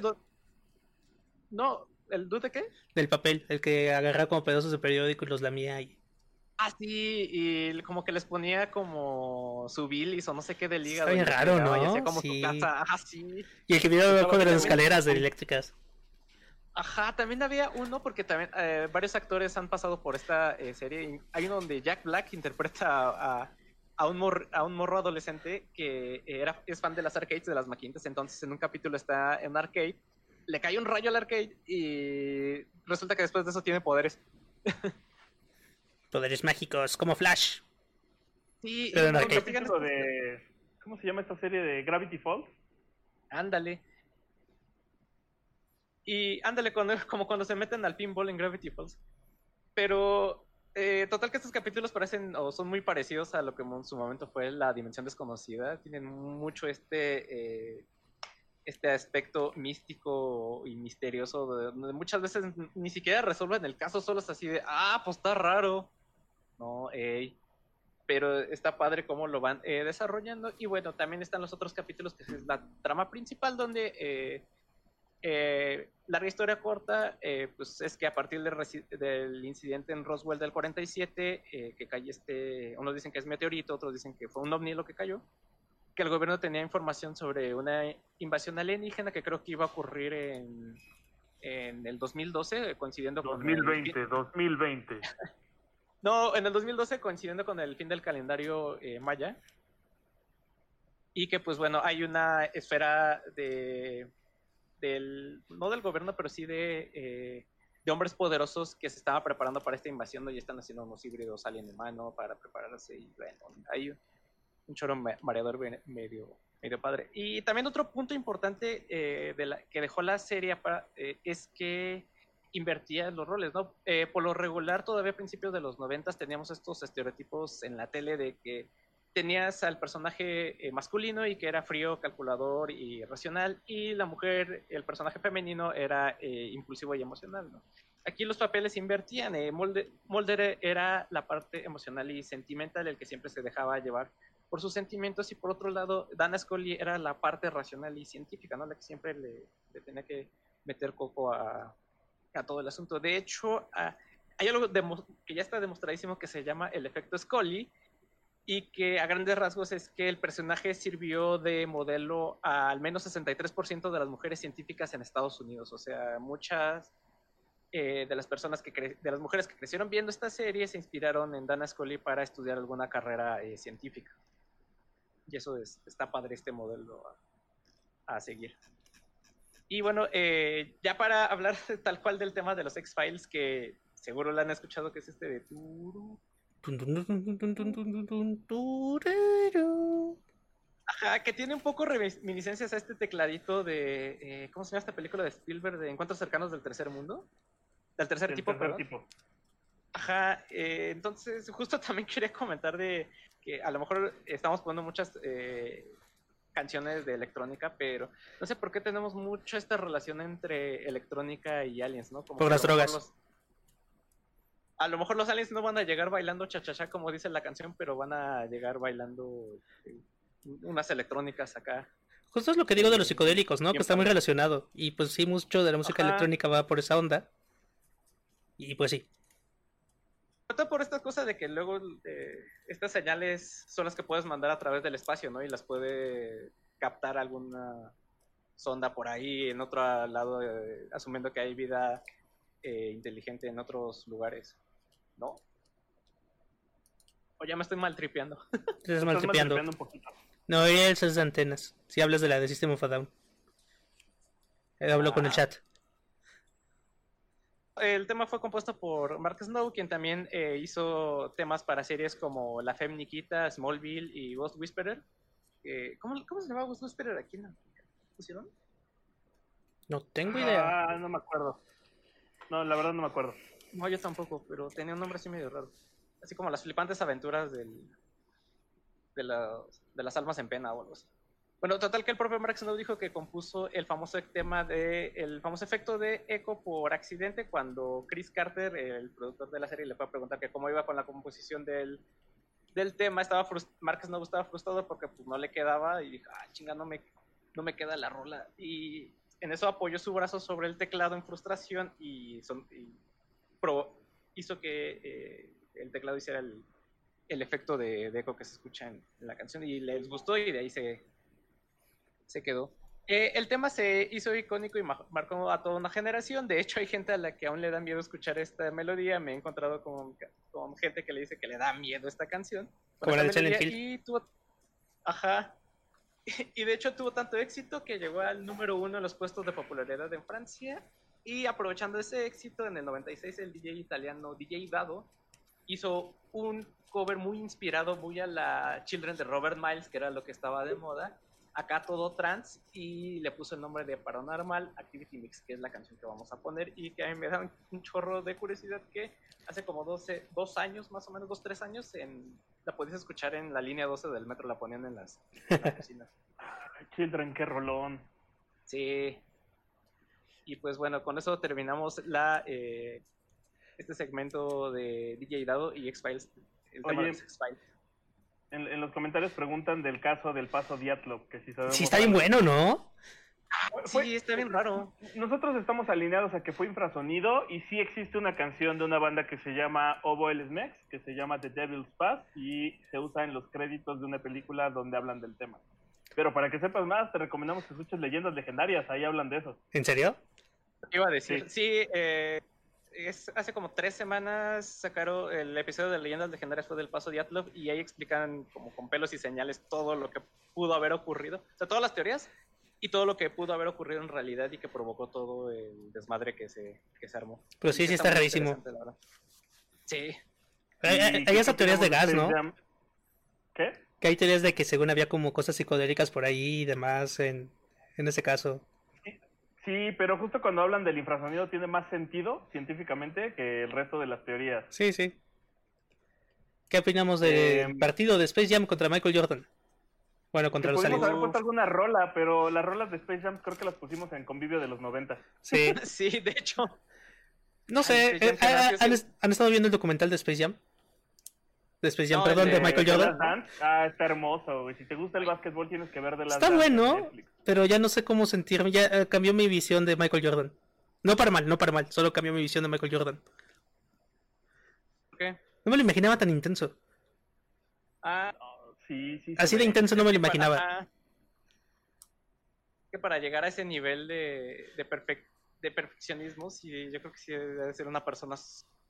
No, ¿El dude de qué? Del papel, el que agarraba como pedazos de periódico y los lamía ahí. Ah, sí, y como que les ponía como su bilis o no sé qué del hígado. Está bien raro, ¿no? Y hacía como sí. su casa. Ajá, sí. Y el que vio abajo de las escaleras de eléctricas. Ajá, también había uno porque también eh, varios actores han pasado por esta eh, serie. Hay uno donde Jack Black interpreta a, a, un, a un morro adolescente que era, es fan de las arcades, de las maquinitas. Entonces en un capítulo está en un arcade le cae un rayo al arcade y resulta que después de eso tiene poderes. poderes mágicos, como Flash. Sí, de... ¿Cómo se llama esta serie de Gravity Falls? Ándale. Y ándale, cuando, como cuando se meten al pinball en Gravity Falls. Pero, eh, total que estos capítulos parecen o son muy parecidos a lo que en su momento fue la Dimensión Desconocida. Tienen mucho este eh, este aspecto místico y misterioso, donde muchas veces ni siquiera resuelven el caso, solo es así de, ah, pues está raro. No, ey. Pero está padre cómo lo van eh, desarrollando. Y bueno, también están los otros capítulos, que es la trama principal, donde eh, eh, larga historia corta, pues es que a partir del incidente en Roswell del 47, que cae este, unos dicen que es meteorito, otros dicen que fue un ovni lo que cayó que el gobierno tenía información sobre una invasión alienígena que creo que iba a ocurrir en, en el 2012, coincidiendo 2020, con... 2020, 2020. no, en el 2012 coincidiendo con el fin del calendario eh, maya. Y que pues bueno, hay una esfera de... Del, no del gobierno, pero sí de, eh, de hombres poderosos que se estaban preparando para esta invasión ¿no? y están haciendo unos híbridos alien de mano para prepararse y bueno, hay un choro mareador medio, medio padre. Y también otro punto importante eh, de la, que dejó la serie eh, es que invertía los roles, ¿no? Eh, por lo regular, todavía a principios de los noventas teníamos estos estereotipos en la tele de que tenías al personaje masculino y que era frío, calculador y racional, y la mujer, el personaje femenino, era impulsivo y emocional, ¿no? Aquí los papeles invertían. Mulder, Mulder, era la parte emocional y sentimental, el que siempre se dejaba llevar por sus sentimientos y por otro lado Dana Scully era la parte racional y científica, ¿no? La que siempre le, tenía que meter coco a, todo el asunto. De hecho, hay algo que ya está demostradísimo que se llama el efecto Scully y que a grandes rasgos es que el personaje sirvió de modelo a al menos 63% de las mujeres científicas en Estados Unidos. O sea, muchas eh, de las personas que de las mujeres que crecieron viendo esta serie se inspiraron en Dana Scully para estudiar alguna carrera eh, científica. Y eso es, está padre este modelo a, seguir. Y bueno, eh, ya para hablar tal cual del tema de los X-Files, que seguro lo han escuchado, que es este de... Ajá, que tiene un poco reminiscencias a este tecladito de... Eh, ¿Cómo se llama esta película de Spielberg de Encuentros cercanos del tercer mundo? Del tercer tipo, tercer tipo. Ajá, eh, entonces justo también quería comentar de que a lo mejor estamos poniendo muchas eh, canciones de electrónica, pero no sé por qué tenemos mucho esta relación entre electrónica y aliens, ¿no? Como por las drogas. a lo mejor los aliens no van a llegar bailando cha-cha-cha como dice la canción, pero van a llegar bailando eh, unas electrónicas acá. Justo es lo que digo de los psicodélicos, ¿no? Que está muy relacionado. Y pues sí, mucho de la música Ajá. electrónica va por esa onda. Y pues sí. Todo por esta cosa de que luego eh, estas señales son las que puedes mandar a través del espacio, ¿no? Y las puede captar alguna sonda por ahí en otro lado, eh, asumiendo que hay vida eh, inteligente en otros lugares, ¿no? O ya me estoy maltripeando. Te estás maltripeando. maltripeando un poquito. No, eso es de antenas. Si hablas de la de System of a Down. Hablo con el Ah. chat. El tema fue compuesto por Mark Snow, quien también eh, hizo temas para series como La Femme Nikita, Smallville y Ghost Whisperer. Eh, ¿cómo, ¿Cómo se llama Ghost Whisperer aquí? ¿No? ¿Pusieron? No tengo idea. Ah, no me acuerdo. No, la verdad no me acuerdo. No, yo tampoco, pero tenía un nombre así medio raro. Así como las flipantes aventuras del, de, las- de las almas en pena o algo así. Bueno, total que el propio Mark Snow dijo que compuso el famoso tema de el famoso efecto de eco por accidente cuando Chris Carter, el productor de la serie, le fue a preguntar que cómo iba con la composición del, del tema. Estaba Mark Snow estaba frustrado porque pues, no le quedaba y dijo, ah, chinga, no me, no me queda la rola. Y en eso apoyó su brazo sobre el teclado en frustración y, hizo que eh, el teclado hiciera el, el efecto de, de eco que se escucha en, en la canción y les gustó y de ahí se, se quedó. Eh, el tema se hizo icónico y ma- marcó a toda una generación. De hecho, hay gente a la que aún le da miedo escuchar esta melodía. Me he encontrado con, con gente que le dice que le da miedo esta canción. Como la de Silent Y tuvo, ajá. Y de hecho tuvo tanto éxito que llegó al número uno en los puestos de popularidad en Francia. Y aprovechando ese éxito, en el 96 el DJ italiano DJ Dado hizo un cover muy inspirado, muy a la Children de Robert Miles, que era lo que estaba de moda. Acá todo trans y le puso el nombre de Paranormal Activity Mix, que es la canción que vamos a poner y que a mí me da un, chorro de curiosidad que hace como 12, dos años, más o menos, dos, tres años, en, la podías escuchar en la línea 12 del metro, la ponían en las, en las cocinas. Children, qué rolón. Sí. Y pues bueno, con eso terminamos la eh, este segmento de DJ Dado y X-Files. El tema de los X-Files. En, en los comentarios preguntan del caso del paso Diatlov, que si sabemos. Sí, está bien bueno, ¿no? Fue- Sí, está bien raro. Nosotros estamos alineados a que fue infrasonido y sí existe una canción de una banda que se llama Obo El Smex, que se llama The Devil's Pass y se usa en los créditos de una película donde hablan del tema. Pero para que sepas más, te recomendamos que escuches leyendas legendarias, ahí hablan de eso. ¿En serio? Iba a decir. Sí. Sí, eh, es, hace como tres semanas sacaron el episodio de Leyendas Legendarias fue del paso de Atlov y ahí explican como con pelos y señales todo lo que pudo haber ocurrido. O sea, todas las teorías y todo lo que pudo haber ocurrido en realidad y que provocó todo el desmadre que se, que se armó. Pero sí, sí está rarísimo. Sí. Hay, hay- teorías de gas, ¿no? ¿Qué? Que hay teorías de que según había como cosas psicodélicas por ahí y demás en, en ese caso. Sí, pero justo cuando hablan del infrasonido tiene más sentido científicamente que el resto de las teorías. Sí, sí. ¿Qué opinamos del Em, partido de Space Jam contra Michael Jordan? Bueno, contra los pudimos aliens. haber puesto alguna rola, pero las rolas de Space Jam creo que las pusimos en convivio de los 90. Sí. Sí, de hecho. No sé, eh, nació ¿han, han han estado viendo el documental de Space Jam? De Space Jam, No, perdón, de de- Michael Jordan. Ah, está hermoso, güey. Si te gusta el básquetbol tienes que ver de las Está bueno, pero ya no sé cómo sentirme. Ya eh, cambió mi visión de Michael Jordan. No para mal, no para mal, solo cambió mi visión de Michael Jordan. ¿por qué? No me lo imaginaba tan intenso. Ah, Sí, sí. Así de intenso no me lo para- imaginaba. ah, que para llegar a ese nivel de, de, perfec- de perfeccionismo, sí, yo creo que sí debe ser una persona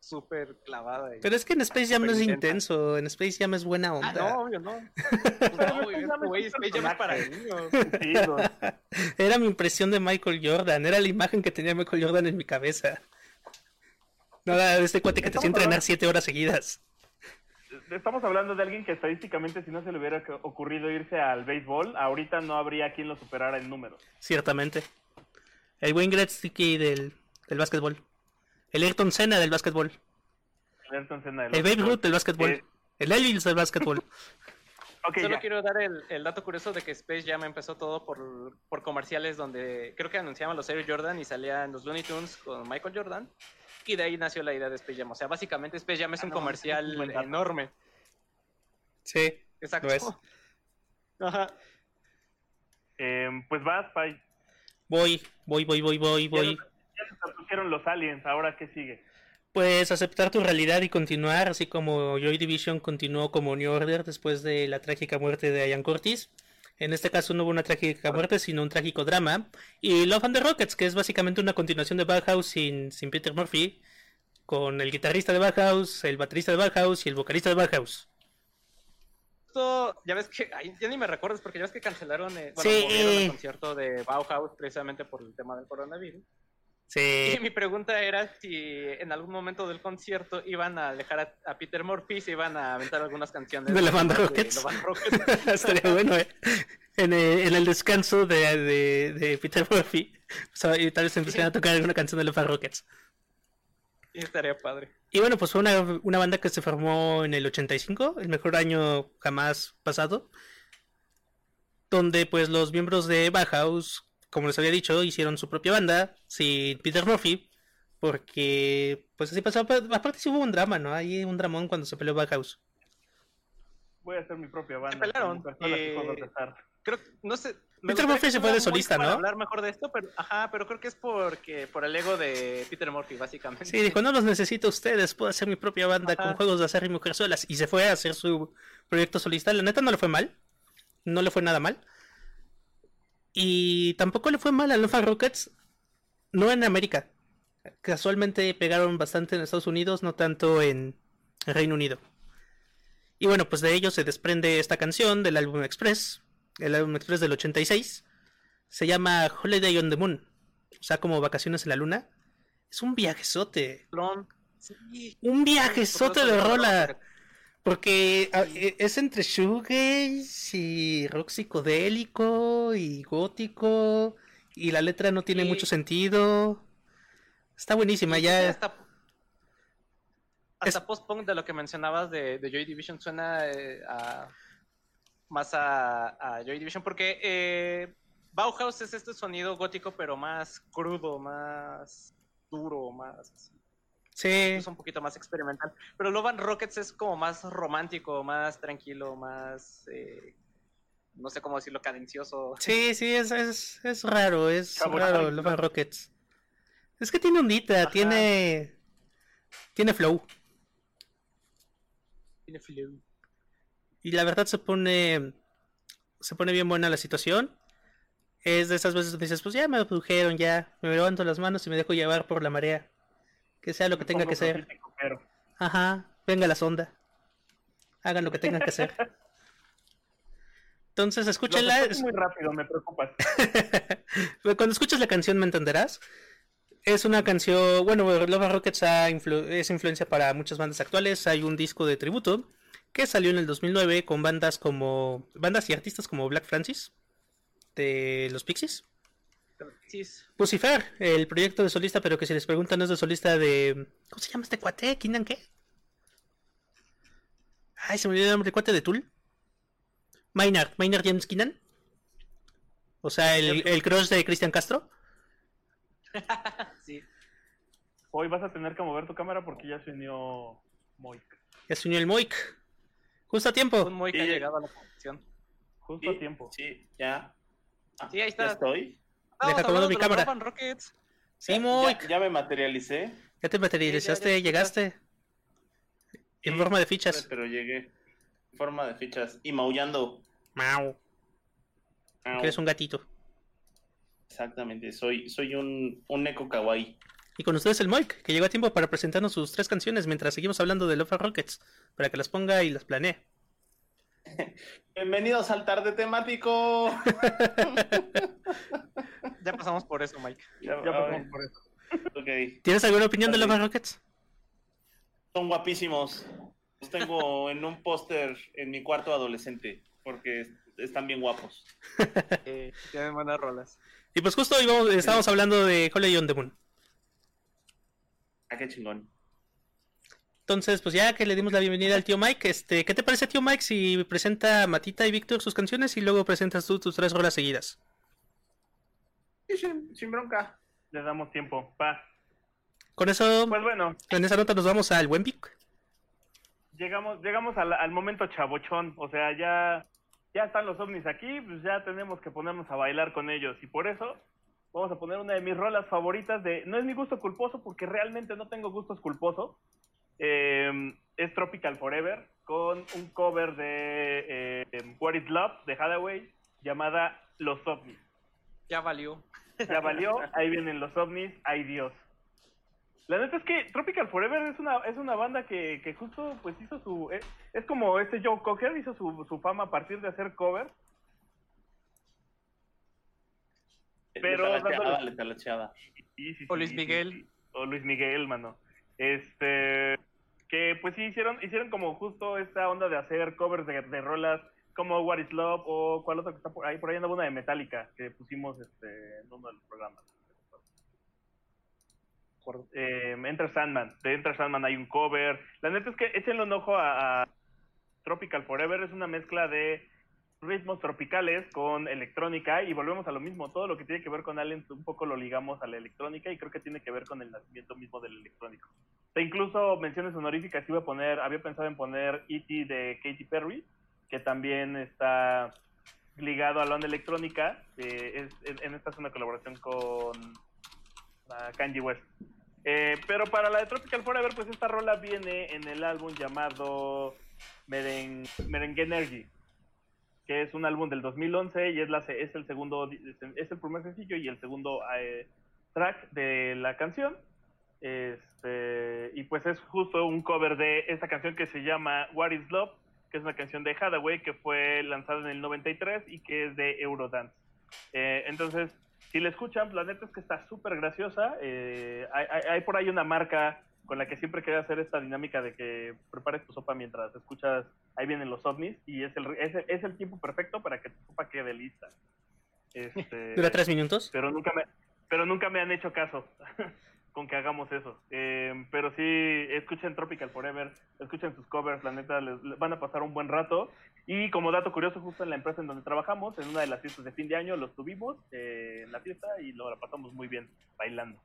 súper clavada. Pero es que en Space Jam no es intenso, en Space Jam es buena Ah, onda. no, obvio, no. no, güey, Space Jam es para niños. Era mi impresión de Michael Jordan, era la imagen que tenía Michael Jordan en mi cabeza. Nada de este cuate que te hacía entrenar siete horas seguidas. Estamos hablando de alguien que estadísticamente si no se le hubiera ocurrido irse al béisbol, ahorita no habría quien lo superara en números. Ciertamente. El Wayne Gretzky del, del básquetbol. El Ayrton Senna del básquetbol. Ayrton Senna del El Babe. Ruth del básquetbol. Eh, El Elvis del básquetbol. Solo ya. quiero dar el, el dato curioso de que Space Jam empezó todo por, por comerciales donde creo que anunciaban los Air Jordan y salían los Looney Tunes con Michael Jordan. Y de ahí nació la idea de Space Jam. O sea, básicamente Space Jam es Ah, un no, comercial es un buen dato. Sí. Exacto. Lo es. Ajá. Eh, pues vas, Pai. Voy, voy, voy, voy, voy, voy. Pusieron los aliens, ahora qué sigue. Pues aceptar tu realidad y continuar, así como Joy Division continuó como New Order después de la trágica muerte de Ian Curtis. En este caso no hubo una trágica muerte, sino un trágico drama. Y Love and the Rockets, que es básicamente una continuación de Bauhaus sin, sin Peter Murphy, con el guitarrista de Bauhaus, el baterista de Bauhaus y el vocalista de Bauhaus. Justo, ya ves que, ay, ya ni me recuerdas porque ya ves que cancelaron, eh, bueno, Sí. el concierto de Bauhaus precisamente por el tema del coronavirus. Sí. Y mi pregunta era si en algún momento del concierto iban a dejar a, a Peter Murphy, se iban a aventar algunas canciones De la banda Rockets. Rockets. Estaría bueno, ¿eh? En el, en el descanso de, de, de Peter Murphy, o sea, y tal vez empezaran a tocar alguna canción de and Rockets. Y estaría padre. Y bueno, pues fue una, una banda que se formó en el 85, el mejor año jamás pasado, donde pues los miembros de Bauhaus, como les había dicho, hicieron su propia banda sin Peter Murphy, porque pues así pasó, aparte sí hubo un drama, ¿no? Hay un dramón cuando se peleó Bauhaus. Voy a hacer mi propia banda. personas y eh. Creo, no sé. Peter Murphy se fue de solista, ¿no? hablar mejor de esto, pero, ajá, pero creo que es porque, por el ego de Peter Murphy, básicamente. Sí, dijo, no los necesito a ustedes, puedo hacer mi propia banda Ajá. con juegos de azar y mujerzuelas. Y se fue a hacer su proyecto solista. La neta no le fue mal. No le fue nada mal. Y tampoco le fue mal a and Rockets. No en América. Casualmente pegaron bastante en Estados Unidos, no tanto en Reino Unido. Y bueno, pues de ello se desprende esta canción del álbum Express. El álbum Express del 86. Se llama Holiday on the Moon. O sea, como vacaciones en la luna. Es un viajezote. Sí. Un viajezote de rola. Porque ah, e- es entre shoegaze y rock psicodélico y gótico. Y la letra no tiene mucho sentido. Está buenísima, Sí, ya. Hasta, hasta post-punk de lo que mencionabas de, de Joy Division suena eh, a- más a, a Joy Division porque eh, Bauhaus es este sonido gótico pero más crudo, más duro, más Sí. es un poquito más experimental. Pero Love and Rockets es como más romántico, más tranquilo, más eh, no sé cómo decirlo, cadencioso. Sí, sí, es, es, es raro, es Cabrón. raro Love and Rockets. Es que tiene ondita, Ajá. tiene. Tiene flow. Tiene flow. Y la verdad se pone. Se pone bien buena la situación. Es de esas veces donde dices, pues ya me abdujeron, ya. Me levanto las manos y me dejo llevar por la marea. Que sea lo que tenga que ser. pero- Ajá, venga la sonda. Hagan lo que tengan que hacer. Entonces, escúchenla. resuelves muy rápido, me preocupas. Cuando escuches la canción me entenderás. Es una canción, bueno, Love Rockets ha influ- es influencia para muchas bandas actuales. Hay un disco de tributo que salió en el 2009 con bandas como bandas y artistas como Black Francis de los Pixies, Sí, Lucifer, el proyecto de solista, pero que si les preguntan es de solista de ¿cómo se llama este cuate? ¿Kinan qué? Ay, se me olvidó el nombre, cuate de Tool. Maynard, Maynard James Keenan. O sea, el, el crush de Cristian Castro. sí. Hoy vas a tener que mover tu cámara porque ya se unió Moik. Ya se unió el Moik. Justo a tiempo. Un muy que ha Sí. llegado a la conversación. Justo a tiempo. Sí, ya. Ah, Sí, ahí está. Ya estoy. Acomodo hablando mi cámara. Sí, Ya- Moik. Ya, ya me materialicé, Ya te materializaste, Sí, ya- ya llegaste. En forma de fichas. pero llegué. En forma de fichas. Y maullando. Mau. Au. Que eres un gatito. Exactamente, soy, soy un, un neko kawaii. Y con ustedes el Moik, que llegó a tiempo para presentarnos sus tres canciones mientras seguimos hablando de Love Rockets. Para que las ponga y las planee. Bienvenidos al tarde temático. Ya pasamos por eso, Mike. Ya- Ya pasamos ver, por eso. ¿Tienes alguna opinión de and Rockets? Son guapísimos. Los tengo en un póster en mi cuarto adolescente. Porque están bien guapos. Eh, tienen buenas rolas. Y pues justo hoy vamos- estábamos hablando de Holiday on the Moon. Ah, qué chingón. Entonces, pues ya que le dimos la bienvenida al tío Mike, este, ¿qué te parece, tío Mike, si presenta Matita y Víctor sus canciones y luego presentas tú tus tres rolas seguidas? Sí, sin, sin bronca. Le damos tiempo. Va. Con eso, Pues bueno, en esa nota nos vamos al buen pic. llegamos, llegamos al, al momento chabochón. O sea, ya ya están los ovnis aquí, pues ya tenemos que ponernos a bailar con ellos. Y por eso vamos a poner una de mis rolas favoritas de... No es mi gusto culposo porque realmente no tengo gustos culposos. Eh, es Tropical Forever con un cover de eh, What is Love de Hathaway llamada Los OVNIs. Ya valió. Ya valió, ahí vienen los ovnis, ay Dios. La neta es que Tropical Forever es una, es una banda que, que justo pues hizo su... Es, es como este Joe Cocker hizo su, su fama a partir de hacer covers. Pero dándole-. Sí, sí, O Luis sí, Miguel. sí. O Luis Miguel, mano. Este, que pues sí hicieron, hicieron como justo esta onda de hacer covers de, de rolas como What is Love o cuál otro que está por ahí, por ahí andaba una de Metallica que pusimos este, en uno de los programas. Eh, Enter Sandman, de Enter Sandman hay un cover. La neta es que échenle un ojo a Tropical Forever, es una mezcla de ritmos tropicales con electrónica y volvemos a lo mismo, todo lo que tiene que ver con Alien un poco lo ligamos a la electrónica y creo que tiene que ver con el nacimiento mismo del electrónico. E incluso menciones honoríficas iba a poner, había pensado en poner E.T. de Katy Perry, que también está ligado a la onda electrónica, eh, es, en, en esta es una colaboración con ah, Kanye West. Eh, pero para la de Tropical Forever, pues esta rola viene en el álbum llamado Meren, Merengue Energy que es un álbum del 2011 y es, la, es el segundo, es el primer sencillo y el segundo eh, track de la canción. Este, y pues es justo un cover de esta canción que se llama What is Love, que es una canción de Hathaway que fue lanzada en el 93 y que es de Eurodance. Eh, entonces, si la escuchan, la neta es que está súper graciosa. Eh, hay por ahí una marca con la que siempre quería hacer esta dinámica de que prepares tu sopa mientras escuchas, ahí vienen los ovnis, y es el, es el, es el tiempo perfecto para que tu sopa quede lista. Este, ¿Dura tres minutos? pero nunca me, pero nunca me han hecho caso con que hagamos eso. Eh, pero sí, escuchen Tropical Forever, escuchen sus covers, la neta, les, les van a pasar un buen rato. Y como dato curioso, justo en la empresa en donde trabajamos, en una de las fiestas de fin de año, los tuvimos eh, en la fiesta y lo la pasamos muy bien bailando.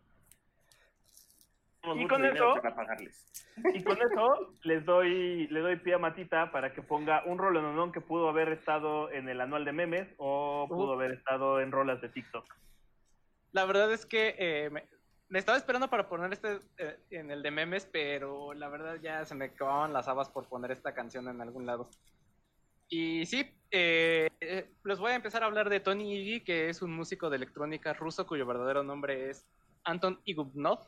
Tenemos Y mucho con dinero eso- para pagarles. Y con eso les doy, le doy pie a Matita para que ponga un rolononón que pudo haber estado en el anual de memes o pudo haber estado en rolas de TikTok. La verdad es que eh, me, me estaba esperando para poner este eh, en el de memes, pero la verdad ya se me acababan las habas por poner esta canción en algún lado. Y sí, eh, eh, les voy a empezar a hablar de Tony Iggy, que es un músico de electrónica ruso cuyo verdadero nombre es Anton Igubnov.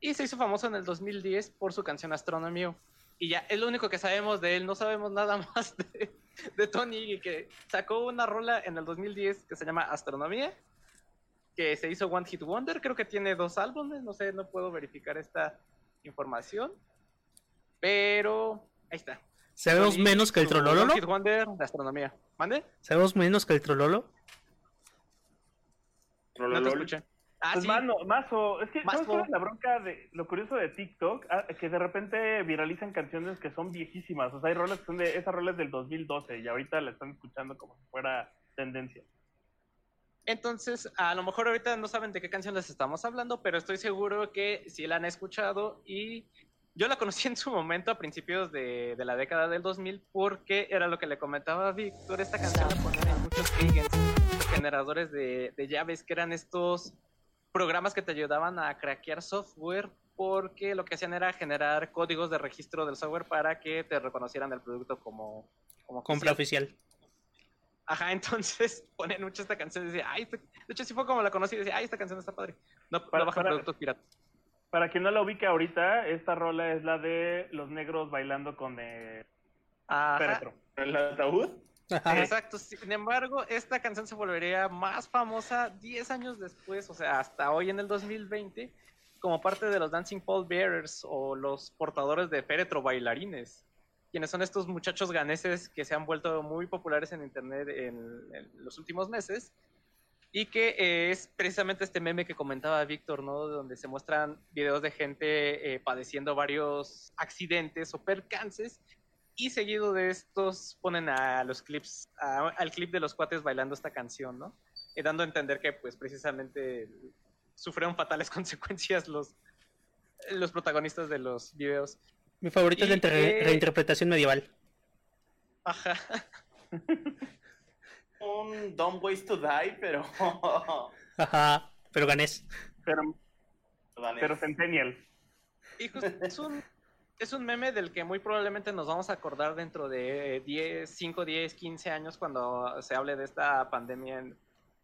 Y se hizo famoso en el 2010 por su canción Astronomy. Y ya es lo único que sabemos de él, no sabemos nada más de, de Tony Iggy, que sacó una rola en el 2010 que se llama Astronomía, que se hizo One Hit Wonder, creo que tiene dos álbumes, no sé, no puedo verificar esta información, pero ahí está. ¿Sabemos Tony menos que el Trololo? One Hit Wonder de Astronomía. ¿Mande? ¿Sabemos menos que el Trololo? No te escuché. Ah, Pues sí. mano, mazo, es que ¿sabes Mazo. cuál es la bronca de lo curioso de TikTok? Ah, que de repente viralizan canciones que son viejísimas, o sea, hay rolas que son de, esa rola es del 2012 y ahorita la están escuchando como si fuera tendencia. Entonces, a lo mejor ahorita no saben de qué canción les estamos hablando, pero estoy seguro que sí la han escuchado y yo la conocí en su momento a principios de, de la década del 2000 porque era lo que le comentaba a Víctor, esta canción la ponían en muchos generadores de, de llaves, que eran estos programas que te ayudaban a craquear software porque lo que hacían era generar códigos de registro del software para que te reconocieran el producto como, como Compra oficial. oficial. Ajá, entonces ponen mucho esta canción y decía, ay, esta- de hecho sí fue como la conocí y decía, ay, esta canción está padre. No, Para- no bajan para- productos piratas. Para quien no la ubique ahorita, esta rola es la de los negros bailando con eh, Ajá, féretro. ¿El ataúd? Exacto. Sin embargo, esta canción se volvería más famosa 10 años después, o sea, hasta hoy en el 2020, como parte de los Dancing Pole Bearers o los portadores de féretro bailarines, quienes son estos muchachos ganeses que se han vuelto muy populares en internet en, en los últimos meses y que eh, es precisamente este meme que comentaba Víctor, ¿no? Donde se muestran videos de gente eh, padeciendo varios accidentes o percances y seguido de estos ponen a los clips, a- al clip de los cuates bailando esta canción, ¿no? Y dando a entender que pues precisamente sufrieron fatales consecuencias los, los protagonistas de los videos. Mi favorito es la que- reinterpretación medieval. Ajá. Un Dumb Ways to Die, pero. Ajá, pero ganés. Pero, pero Centennial. Y justo es un, es un meme del que muy probablemente nos vamos a acordar dentro de 10, 5, 10, 15 años cuando se hable de esta pandemia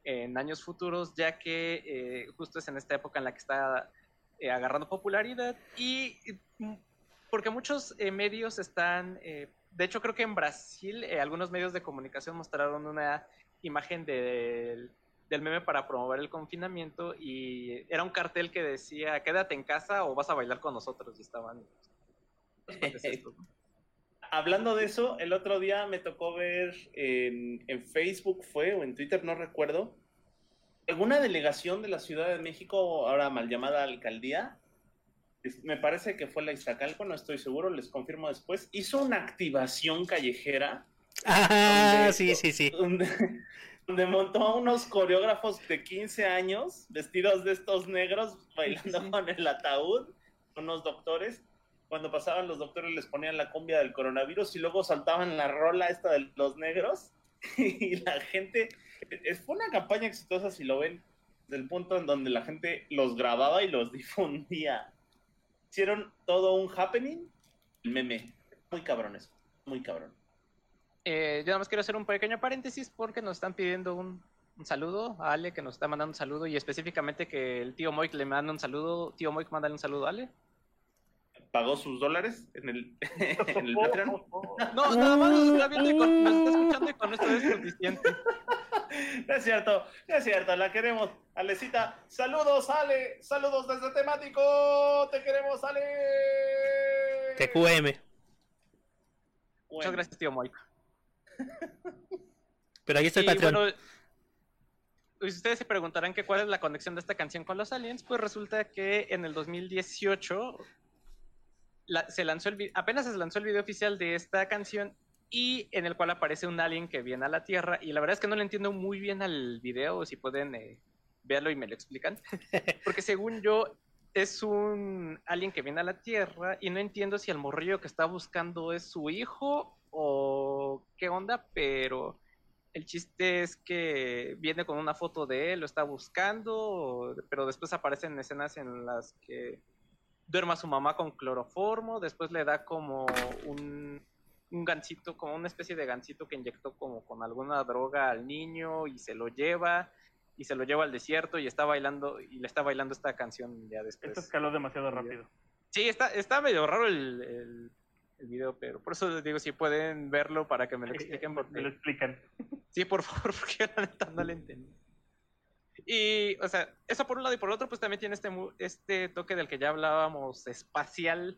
en, años futuros, ya que eh, justo es en esta época en la que está eh, agarrando popularidad y mm, porque muchos eh, medios están, eh, de hecho creo que en Brasil algunos medios de comunicación mostraron una imagen del, del meme para promover el confinamiento y era un cartel que decía quédate en casa o vas a bailar con nosotros y estaban pues, pues. Hablando de eso, el otro día me tocó ver en, en Facebook, fue, o en Twitter, no recuerdo, alguna delegación de la Ciudad de México, ahora mal llamada alcaldía, me parece que fue la Iztacalco, no estoy seguro, les confirmo después, hizo una activación callejera Ah, Donde- sí, sí, sí. donde, donde montó a unos coreógrafos de 15 años vestidos de estos negros bailando Sí. con el ataúd, unos doctores. Cuando pasaban los doctores les ponían la cumbia del coronavirus y luego saltaban la rola esta de los negros y la gente, fue una campaña exitosa si lo ven, del punto en donde la gente los grababa y los difundía. Hicieron todo un happening, meme, muy cabrón eso, muy cabrón. Eh, yo nada más quiero hacer un pequeño paréntesis porque nos están pidiendo un, un saludo a Ale, que nos está mandando un saludo, y específicamente que el tío Moik le manda un saludo. Tío Moik, mándale un saludo a Ale. Pagó sus dólares en el, en el Patreon. No, nada más nos está viendo y con- nos está escuchando y con esto es suficiente. No es cierto, no es cierto, la queremos. Alecita, saludos, Ale, saludos desde temático, te queremos, Ale. TQM. Muchas gracias, tío Moik. Pero ahí está el Patreon. bueno, ustedes se preguntarán que cuál es la conexión de esta canción con los aliens. Pues resulta que en el 2018 la- se lanzó el apenas se lanzó el video oficial de esta canción y en el cual aparece un alien que viene a la Tierra y la verdad es que no le entiendo muy bien al video, si pueden eh, verlo y me lo explican, porque según yo es un alien que viene a la Tierra y no entiendo si el morrillo que está buscando es su hijo o qué onda, pero el chiste es que viene con una foto de él, lo está buscando, pero después aparecen escenas en las que duerma a su mamá con cloroformo, después le da como un, un gancito, como una especie de gancito que inyectó como con alguna droga al niño y se lo lleva y se lo lleva al desierto y está bailando y le está bailando esta canción ya después. Esto escaló demasiado rápido. Sí, está, está medio raro el, el, el video, pero por eso les digo si pueden verlo para que me lo expliquen. Me lo Porque, explican. sí, por favor, porque la neta no le entendí. Y, o sea, eso por un lado y por otro, pues también tiene este, este toque del que ya hablábamos, espacial,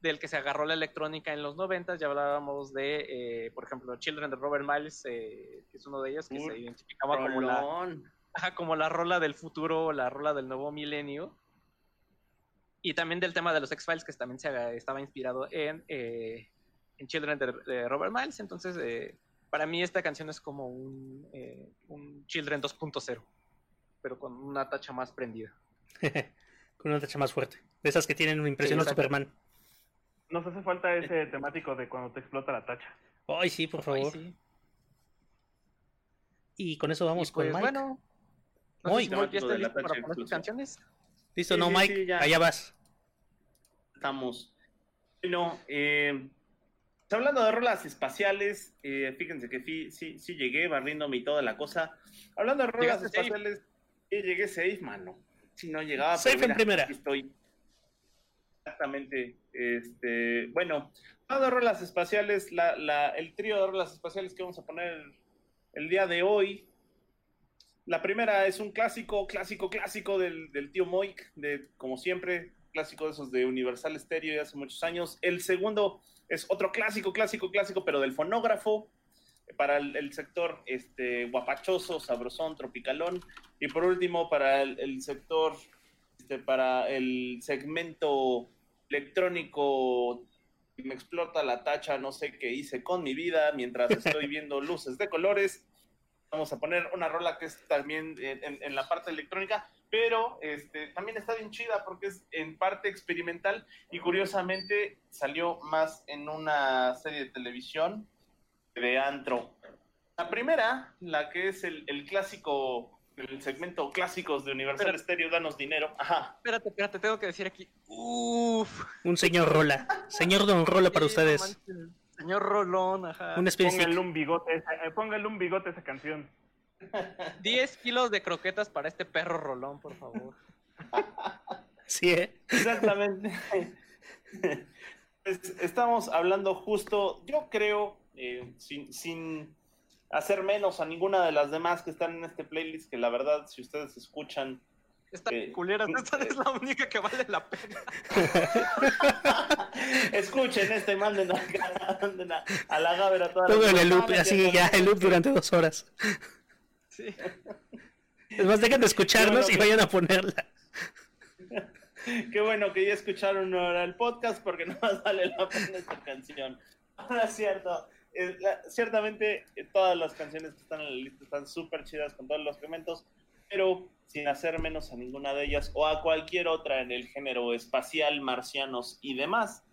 del que se agarró la electrónica en los 90, ya hablábamos de, eh, por ejemplo, Children de Robert Miles, eh, que es uno de ellos, que Ur, se identificaba como la. Ajá, como la rola del futuro, la rola del nuevo milenio. Y también del tema de los X-Files, que también se estaba inspirado en, eh, en Children de, de Robert Miles. Entonces, eh, para mí esta canción es como un, un Children 2.0, pero con una tacha más prendida. Con una tacha más fuerte. De esas que tienen una impresión Sí, a. Superman. Nos hace falta ese temático de cuando te explota la tacha. Ay, sí, por Ay, favor. sí. Y con eso vamos Y pues, con Mike. bueno, no sé si Moik ya está listo para poner explosiva. canciones. Listo, Sí, no, Mike. ya. Allá vas. Estamos. Bueno, eh, hablando de rolas espaciales, eh, fíjense que sí, sí, sí llegué barriéndome y toda la cosa. Hablando de rolas Llegaste espaciales, sí llegué safe, mano. Si no llegaba, Safe en primera. estoy. Exactamente. Este, bueno, de rolas espaciales, la, la, el trío de rolas espaciales que vamos a poner el día de hoy. La primera es un clásico, clásico, clásico del, del tío Moik, de como siempre, clásico de esos de Universal Stereo de hace muchos años. El segundo es otro clásico, clásico, clásico, pero del fonógrafo, para el, el sector este, guapachoso, sabrosón, tropicalón. Y por último, para el, el sector, este, para el segmento electrónico, me explota la tacha, no sé qué hice con mi vida mientras estoy viendo luces de colores. Vamos a poner una rola que es también en, en- en la parte electrónica, pero este, también está bien chida porque es en parte experimental y curiosamente salió más en una serie de televisión de antro. La primera, la que es el, el clásico, el segmento clásicos de Universal Stereo, danos dinero. Ajá. Espérate, espérate, tengo que decir aquí. Uf. Un señor Rola. Señor Don Rola para ustedes. no Señor Rolón, ajá. Un Stick. un bigote, esa- eh, pónganle un bigote a esa canción. 10 kilos de croquetas para este perro Rolón, por favor. Sí, ¿eh? Exactamente. Pues, estamos hablando justo, yo creo, eh, sin, sin hacer menos a ninguna de las demás que están en este playlist, que la verdad, si ustedes escuchan, Esta Eh, culera, esta es la única que vale la pena. escuchen este, manden a, manden a, a la Gávera toda Todo en el loop, así que- ya, el loop durante dos horas. Sí. Es más, dejen de escucharnos y vayan a ponerla. Qué bueno que ya escucharon ahora el podcast porque no más vale la pena esta canción. Ahora es cierto, ciertamente eh, todas las canciones que están en la lista están súper chidas con todos los segmentos, pero sin hacer menos a ninguna de ellas o a cualquier otra en el género espacial, marcianos y demás.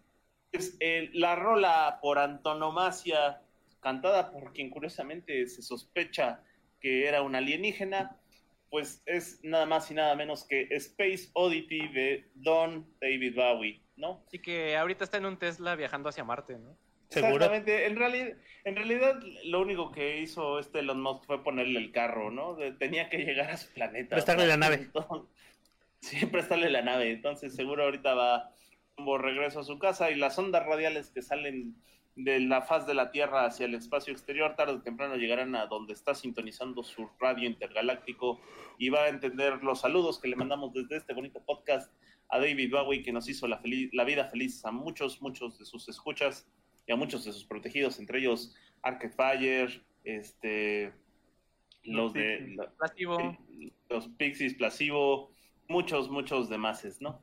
Es eh, la rola por antonomasia, cantada por quien curiosamente se sospecha que era un alienígena, pues es nada más y nada menos que Space Oddity de Don David Bowie, ¿no? Así que ahorita está en un Tesla viajando hacia Marte, ¿no? ¿Seguro? Exactamente. En realidad, en realidad, lo único que hizo este Elon Musk fue ponerle el carro, ¿no? Tenía que llegar a su planeta. Prestarle la nave. Entonces, sí, prestarle la nave. Entonces, seguro ahorita va como regreso a su casa y las ondas radiales que salen de la faz de la Tierra hacia el espacio exterior, tarde o temprano llegarán a donde está sintonizando su radio intergaláctico y va a entender los saludos que le mandamos desde este bonito podcast a David Bowie que nos hizo la, feliz, la vida feliz a muchos, muchos de sus escuchas y a muchos de sus protegidos, entre ellos Arcade Fire, este, los de la- los Pixies, Plasivo, muchos, muchos demás, ¿no?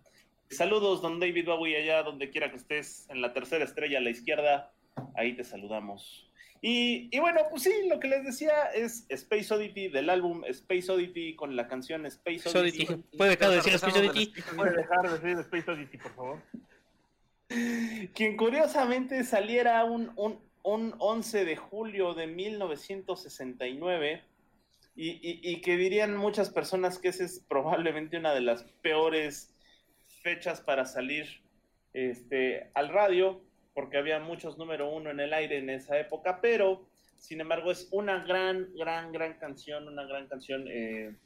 Saludos, don David Bowie, allá donde quiera que estés, en la tercera estrella a la izquierda, ahí te saludamos. Y, y bueno, pues sí, lo que les decía es Space Oddity del álbum Space Oddity con la canción Space Oddity. Oddity. ¿Puede dejar de decir Space Oddity? ¿Puede dejar de decir Space Oddity, por favor? Quien curiosamente saliera un, un, un 11 de julio de 1969 y, y, y que dirían muchas personas que esa es probablemente una de las peores fechas para salir este, al radio, porque había muchos número uno en el aire en esa época, pero sin embargo es una gran, gran, gran canción, una gran canción eh,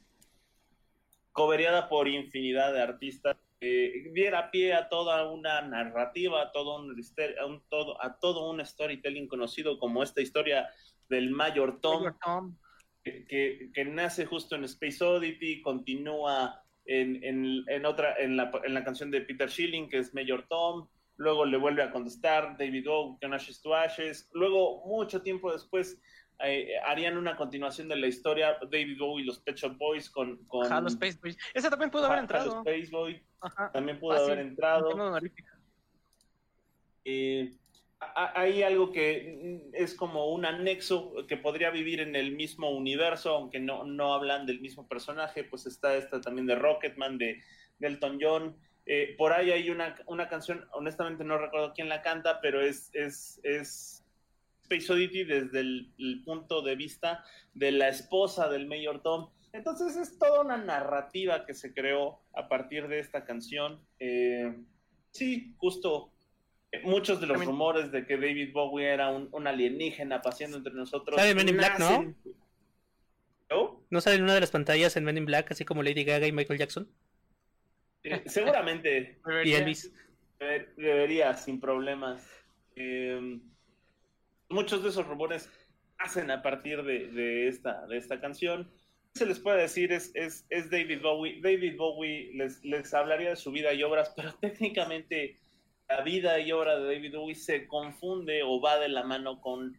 cobereada por infinidad de artistas eh, diera pie a toda una narrativa, a todo un, a, un, todo, a todo un storytelling conocido como esta historia del Mayor Tom, Mayor Tom. Que, que, que, nace justo en Space Oddity, continúa en, en, en otra, en la, en la, canción de Peter Schilling, que es Mayor Tom, luego le vuelve a contestar David Bowie con Ashes to Ashes, luego mucho tiempo después eh, harían una continuación de la historia David Bowie y los Pet Shop Boys con, con Space Boys. Ese también pudo haber entrado. Space Boy Ajá. también pudo haber entrado. Eh, hay algo que es como un anexo que podría vivir en el mismo universo, aunque no, no hablan del mismo personaje, pues está esta también de Rocketman, de, de Elton John. Eh, por ahí hay una, una, canción, honestamente no recuerdo quién la canta, pero es, es, es Space Oddity desde el, el, punto de vista de la esposa del Mayor Tom. Entonces es toda una narrativa que se creó a partir de esta canción. Eh, sí, justo muchos de los rumores de que David Bowie era un, un alienígena paseando entre nosotros. Sale Men in Black, ¿no? ¿No? ¿No sale en una de las pantallas en Men in Black, así como Lady Gaga y Michael Jackson? Eh, seguramente. y Elvis. Debería, sin problemas. Eh, muchos de esos rumores hacen a partir de, de, esta, de esta canción. Se les puede decir, es, es, es David Bowie. David Bowie les, les hablaría de su vida y obras, pero técnicamente la vida y obra de David Bowie se confunde o va de la mano con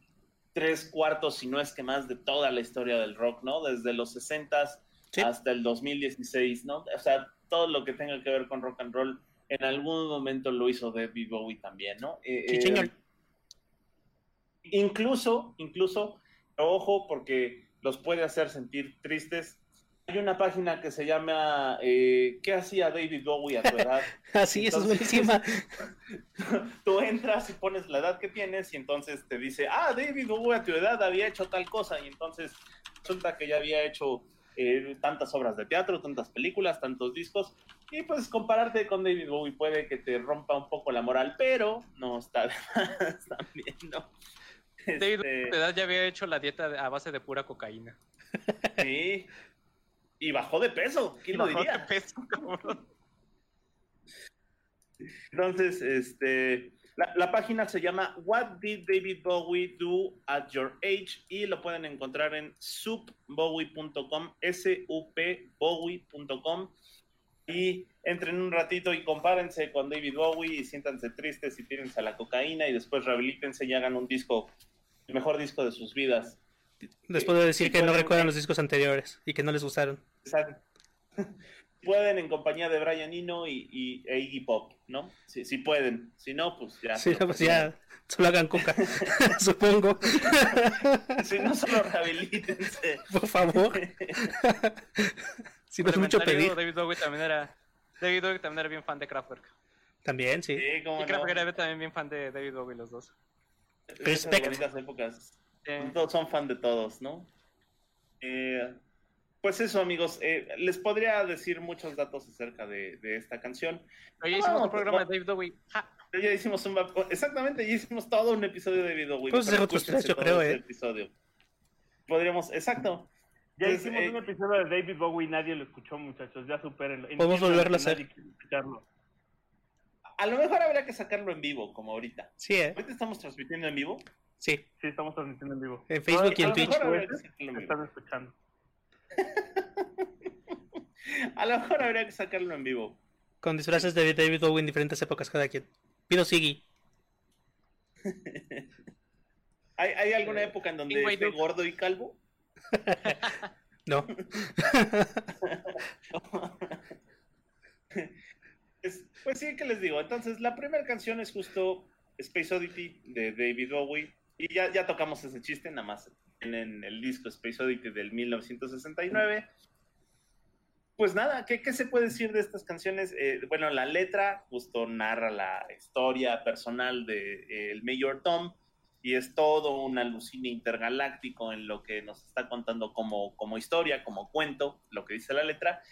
tres cuartos, si no es que más, de toda la historia del rock, ¿no? Desde los 60 sí. hasta el 2016, ¿no? O sea, todo lo que tenga que ver con rock and roll, en algún momento lo hizo David Bowie también, ¿no? Eh, sí, señor. Eh, incluso, incluso, ojo, porque los puede hacer sentir tristes. hay una página que se llama eh, ¿Qué hacía David Bowie a tu edad? Ah, sí, eso es buenísima. Tú entras y pones la edad que tienes y entonces te dice, ah, David Bowie a tu edad había hecho tal cosa y entonces resulta que ya había hecho eh, tantas obras de teatro, tantas películas, tantos discos y pues compararte con David Bowie puede que te rompa un poco la moral, pero no está de más también, ¿no? David Este, de edad ya había hecho la dieta a base de pura cocaína. sí. Y bajó de peso, ¿quién lo Bajó de diría? peso, cabrón. Entonces, este, la, la página se llama What Did David Bowie Do at Your Age y lo pueden encontrar en supbowie.com, S-U-P-Bowie.com y entren un ratito y compárense con David Bowie y siéntanse tristes y tírense a la cocaína y después rehabilítense y hagan un disco, el mejor disco de sus vidas. Después de decir Sí, que no recuerdan los discos anteriores y que no les gustaron. Exacto. Pueden en compañía de Brian Eno y, y e Iggy Pop, ¿no? Si, si pueden. Si no, pues ya. Sí, no, pues ya, solo hagan coca, supongo. Si no, solo rehabilítense. Por favor. si no es mucho pedir. David Bowie también era. David Bowie también era bien fan de Kraftwerk. También, sí. Y no. Kraftwerk era también bien fan de David Bowie, los dos. Esas Respect. bonitas épocas. Eh, Todos son fan de todos, ¿no? Eh, pues eso, amigos. eh, les podría decir muchos datos acerca de, de esta canción. Oye, hicimos No, un programa pues, de David Bowie. Ja, Ya hicimos un... Exactamente, ya hicimos todo un episodio de Video Bowie. Pues yo creo, ese ¿eh? episodio. Podríamos... Exacto. Ya Pues, hicimos eh, un episodio de David Bowie y nadie lo escuchó, muchachos. Ya supérenlo. Podemos volverlo a hacer. escucharlo. A lo mejor habría que sacarlo en vivo, como ahorita. Sí, ¿eh? Ahorita estamos transmitiendo en vivo. Sí. Sí, estamos transmitiendo en vivo. En Facebook y A en lo Twitch. mejor habría que sacarlo en Me vivo. están escuchando. A lo mejor habría que sacarlo en vivo. Con disfraces de David Bowie en diferentes épocas cada quien. Pido Siggy. ¿Hay, hay alguna época en donde esté Duke. gordo y calvo? No. Es- pues sí, que les digo? Entonces, la primera canción es justo Space Oddity de David Bowie. Y ya, ya tocamos ese chiste, nada más en el disco Space Oddity del 1969. Pues nada, ¿qué, qué se puede decir de estas canciones? Eh, bueno, la letra justo narra la historia personal del de, eh, el Mayor Tom y es todo un alucine intergaláctico en lo que nos está contando como, como historia, como cuento, lo que dice la letra.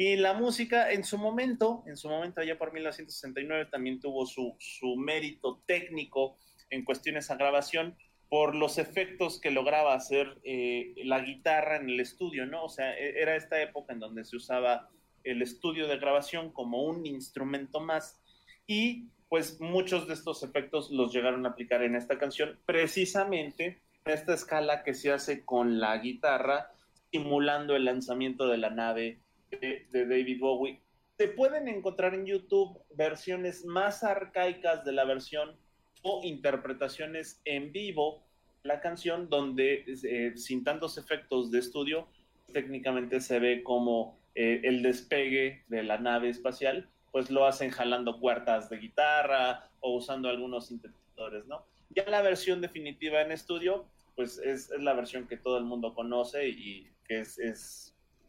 Y la música en su momento, en su momento allá por 1969, también tuvo su, su mérito técnico en cuestiones a grabación por los efectos que lograba hacer eh, la guitarra en el estudio, ¿no? O sea, e- era esta época en donde se usaba el estudio de grabación como un instrumento más y pues muchos de estos efectos los llegaron a aplicar en esta canción, precisamente en esta escala que se hace con la guitarra, simulando el lanzamiento de la nave de, David Bowie. Se pueden encontrar en YouTube versiones más arcaicas de la versión o interpretaciones en vivo la canción donde eh, sin tantos efectos de estudio técnicamente se ve como eh, el despegue de la nave espacial pues lo hacen jalando cuartas de guitarra o usando algunos sintetizadores, ¿no? Ya la versión definitiva en estudio, pues es, la versión que todo el mundo conoce y que es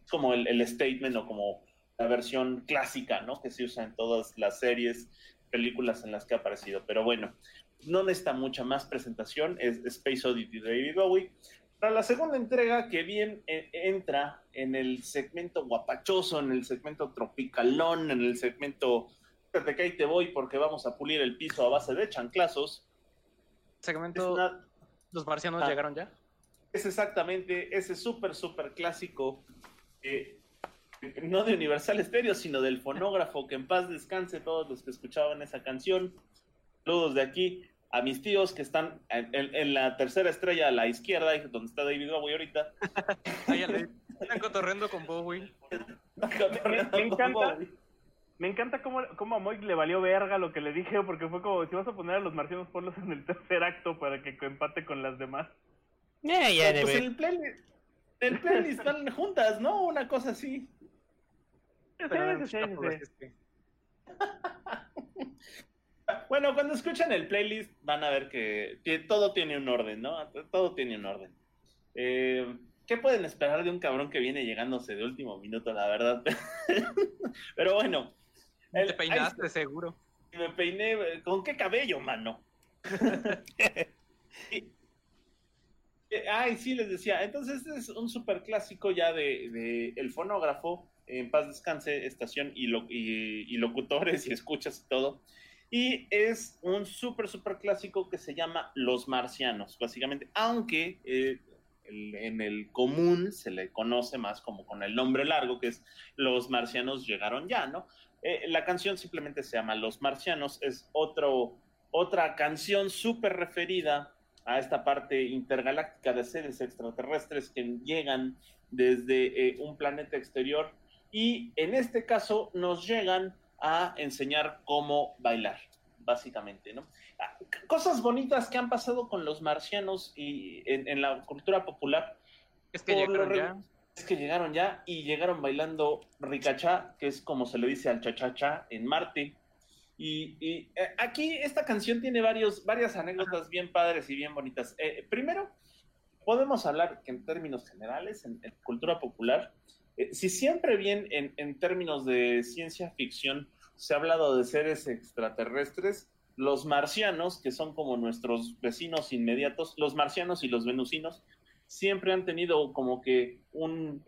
como el, el, statement o como la versión clásica, ¿no? Que se usa en todas las series, películas en las que ha aparecido. Pero bueno, no necesita mucha más presentación, es Space Oddity de David Bowie. Para la segunda entrega, que bien eh, entra en el segmento guapachoso, en el segmento tropicalón, en el segmento de que ahí te voy porque vamos a pulir el piso a base de chanclazos. Segmento. Una... ¿Los marcianos ah, llegaron ya? Es exactamente ese súper, súper clásico, eh, no de Universal Stereo, sino del fonógrafo, que en paz descanse todos los que escuchaban esa canción. Saludos de aquí a mis tíos que están en, en, en, la tercera estrella a la izquierda, donde está David Bowie ahorita. Ay, están cotorreando con Bowie. me, me encanta, me encanta cómo, cómo a Moy le valió verga lo que le dije, porque fue como, si vas a poner a los marcianos, ponlos en el tercer acto para que empate con las demás. Yeah, yeah, pues el playlist, el playlist están juntas, ¿no? Una cosa así. Sí, sí, sí, bueno, cuando escuchan el playlist van a ver que, que, todo tiene un orden, ¿no? Todo tiene un orden. Eh, ¿qué pueden esperar de un cabrón que viene llegándose de último minuto, la verdad? Pero bueno. Te peinaste, seguro. Me peiné, ¿con qué cabello, mano? ay, sí, les decía. Entonces, este es un super clásico ya de, El Fonógrafo, en paz descanse, estación y, y, locutores y escuchas y todo. Y es un súper, súper clásico que se llama Los Marcianos, básicamente. Aunque eh, en el común se le conoce más como con el nombre largo, que es Los Marcianos llegaron ya, ¿no? Eh, la canción simplemente se llama Los Marcianos, es otro, otra canción súper referida a esta parte intergaláctica de seres extraterrestres que llegan desde eh, un planeta exterior y en este caso nos llegan a enseñar cómo bailar, básicamente, ¿no? Ah, cosas bonitas que han pasado con los marcianos y en, la cultura popular. Es que llegaron ya. Es que llegaron ya y llegaron bailando ricachá, que es como se le dice al cha en Marte. Y, eh, aquí esta canción tiene varios, varias anécdotas bien padres y bien bonitas. Eh, primero, podemos hablar que en términos generales, en, cultura popular, eh, si siempre bien en, en, términos de ciencia ficción se ha hablado de seres extraterrestres, los marcianos, que son como nuestros vecinos inmediatos, los marcianos y los venusinos, siempre han tenido como que un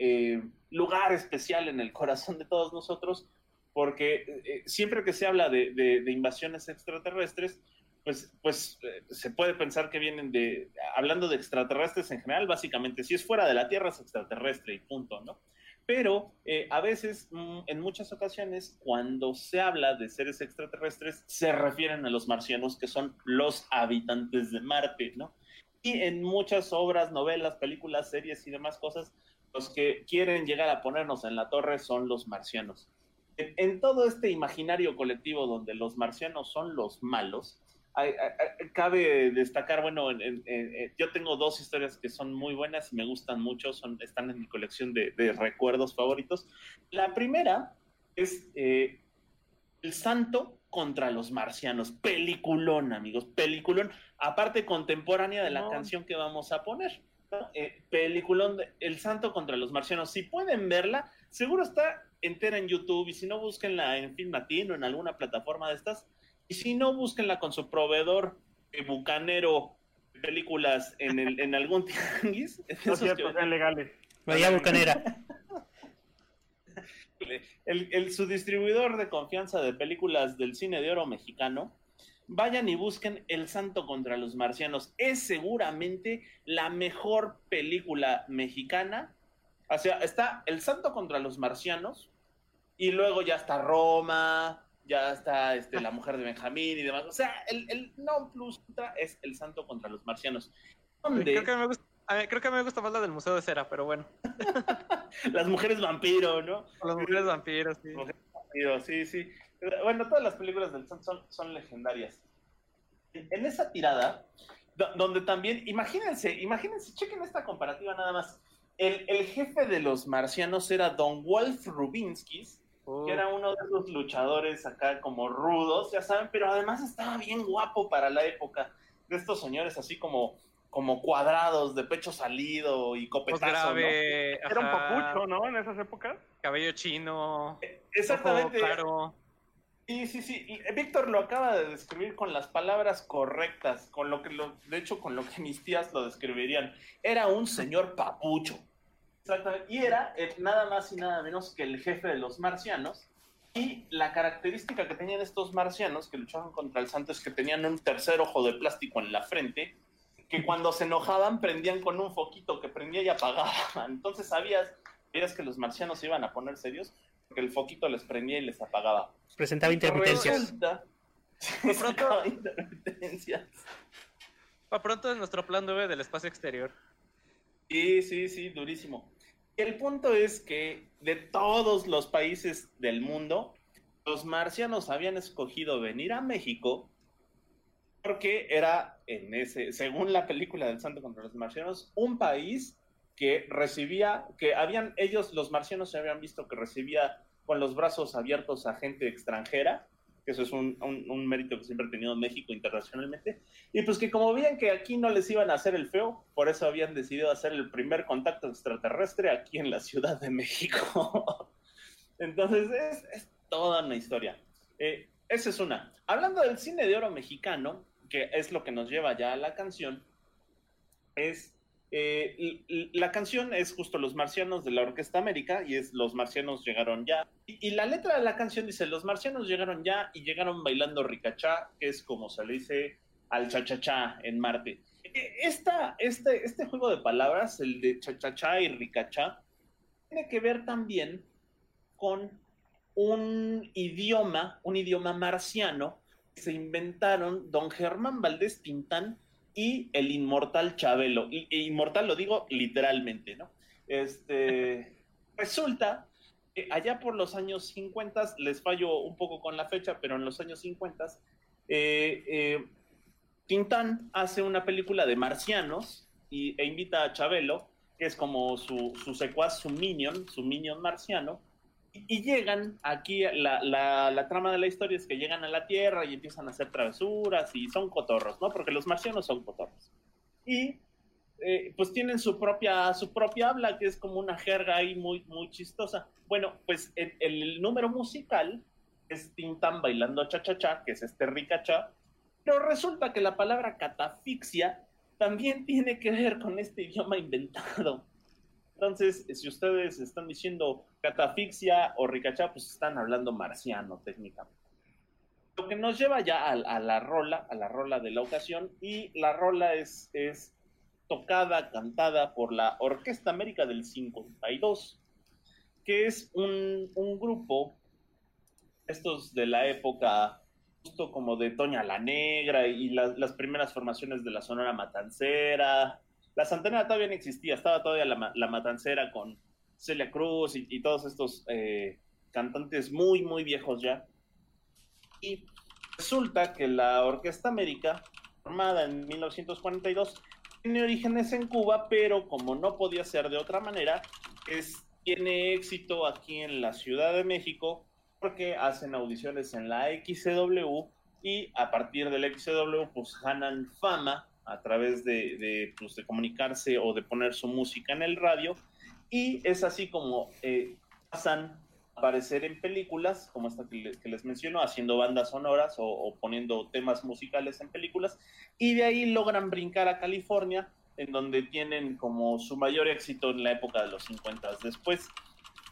lugar especial en el corazón de todos nosotros porque eh, siempre que se habla de, invasiones extraterrestres, pues, pues eh, se puede pensar que vienen de, hablando de extraterrestres en general, básicamente, si es fuera de la Tierra es extraterrestre y punto, ¿no? Pero eh, a veces, mm, en muchas ocasiones, cuando se habla de seres extraterrestres, se refieren a los marcianos, que son los habitantes de Marte, ¿no? Y en muchas obras, novelas, películas, series y demás cosas, los que quieren llegar a ponernos en la torre son los marcianos en, todo este imaginario colectivo donde los marcianos son los malos, cabe destacar, bueno, yo tengo dos historias que son muy buenas y me gustan mucho, son, están en mi colección de, recuerdos favoritos. La primera es eh, El Santo contra los marcianos, peliculón, amigos, peliculón, aparte contemporánea de la canción que vamos a poner. Eh, peliculón de El Santo contra los marcianos. Si pueden verla, seguro está entera en YouTube y si no, búsquenla en Film Latino, en alguna plataforma de estas. Y si no, búsquenla con su proveedor bucanero de películas en, el, en algún tianguis. No cierto, sean legales. Vaya bucanera. El, su distribuidor de confianza de películas del cine de oro mexicano, vayan y busquen El Santo contra los Marcianos. Es seguramente la mejor película mexicana. O sea, está El Santo contra los Marcianos, y luego ya está Roma, ya está este, la mujer de Benjamín y demás. O sea, el, el non plus es el santo contra los marcianos. Creo, que me gusta, creo que me gusta más la del Museo de Cera, pero bueno. las mujeres vampiro, ¿no? Las mujeres vampiros, sí. sí, sí. Bueno, todas las películas del santo son, son legendarias. En esa tirada, donde también, imagínense, imagínense, chequen esta comparativa nada más. El, el, jefe de los marcianos era Don Wolf Rubinskis, que era uno de esos luchadores acá como rudos, ya saben, pero además estaba bien guapo para la época. De estos señores así como, como cuadrados, de pecho salido y copetazo, Era un papucho, ¿no? En esas épocas. Cabello chino. Exactamente. claro. Sí, sí, sí. Víctor lo acaba de describir con las palabras correctas, con lo que lo, de hecho, con lo que mis tías lo describirían. Era un señor papucho. Exactamente. Y era eh, nada más y nada menos que el jefe de los marcianos. Y la característica que tenían estos marcianos que luchaban contra el santo es que tenían un tercer ojo de plástico en la frente, que cuando se enojaban prendían con un foquito que prendía y apagaba. Entonces sabías, sabías que los marcianos se iban a poner serios porque el foquito les prendía y les apagaba. Presentaba intermitencias. pronto, Para pronto es nuestro plan 9 del espacio exterior. Sí, sí, sí, durísimo. El punto es que de todos los países del mundo, los marcianos habían escogido venir a México porque era en ese, según la película del Santo contra los marcianos, un país que recibía, que habían, ellos, los marcianos se habían visto que recibía con los brazos abiertos a gente extranjera que eso es un, un, mérito que siempre ha tenido México internacionalmente. Y pues que como veían que aquí no les iban a hacer el feo, por eso habían decidido hacer el primer contacto extraterrestre aquí en la Ciudad de México. Entonces es, es, toda una historia. Eh, esa es una. Hablando del cine de oro mexicano, que es lo que nos lleva ya a la canción, es eh, la canción es justo Los Marcianos de la Orquesta América y es Los Marcianos llegaron ya. Y, la letra de la canción dice, Los Marcianos llegaron ya y llegaron bailando ricachá, que es como se le dice al chachachá en Marte. E, esta, este, este juego de palabras, el de chachachá y ricachá, tiene que ver también con un idioma, un idioma marciano que se inventaron don Germán Valdés Pintán y el inmortal Chabelo. Y, e inmortal lo digo literalmente, ¿no? Este, resulta que allá por los años 50, les fallo un poco con la fecha, pero en los años 50, eh, eh, Tintán hace una película de marcianos y, e invita a Chabelo, que es como su, su secuaz, su minion, su minion marciano, y llegan aquí, la, la, trama de la historia es que llegan a la Tierra y empiezan a hacer travesuras y son cotorros, ¿no? Porque los marcianos son cotorros. Y eh, pues tienen su propia, su propia habla, que es como una jerga ahí muy, muy chistosa. Bueno, pues el, el número musical es Tintan bailando cha-cha-cha, que es este ricacha, pero resulta que la palabra catafixia también tiene que ver con este idioma inventado. Entonces, si ustedes están diciendo catafixia o ricachá, pues están hablando marciano técnicamente. Lo que nos lleva ya a, la rola, a la rola de la ocasión, y la rola es, es tocada, cantada por la Orquesta América del 52, que es un, grupo, estos de la época justo como de Toña la Negra y las primeras formaciones de la Sonora Matancera, la Santana todavía no existía, estaba todavía la, matancera con Celia Cruz y, todos estos eh, cantantes muy, muy viejos ya. Y resulta que la Orquesta América, formada en 1942, tiene orígenes en Cuba, pero como no podía ser de otra manera, es, tiene éxito aquí en la Ciudad de México porque hacen audiciones en la XCW y a partir del XCW pues ganan fama a través de, pues, de, comunicarse o de poner su música en el radio. Y es así como eh, pasan a aparecer en películas, como esta que, les menciono, haciendo bandas sonoras o, poniendo temas musicales en películas. Y de ahí logran brincar a California, en donde tienen como su mayor éxito en la época de los 50. Después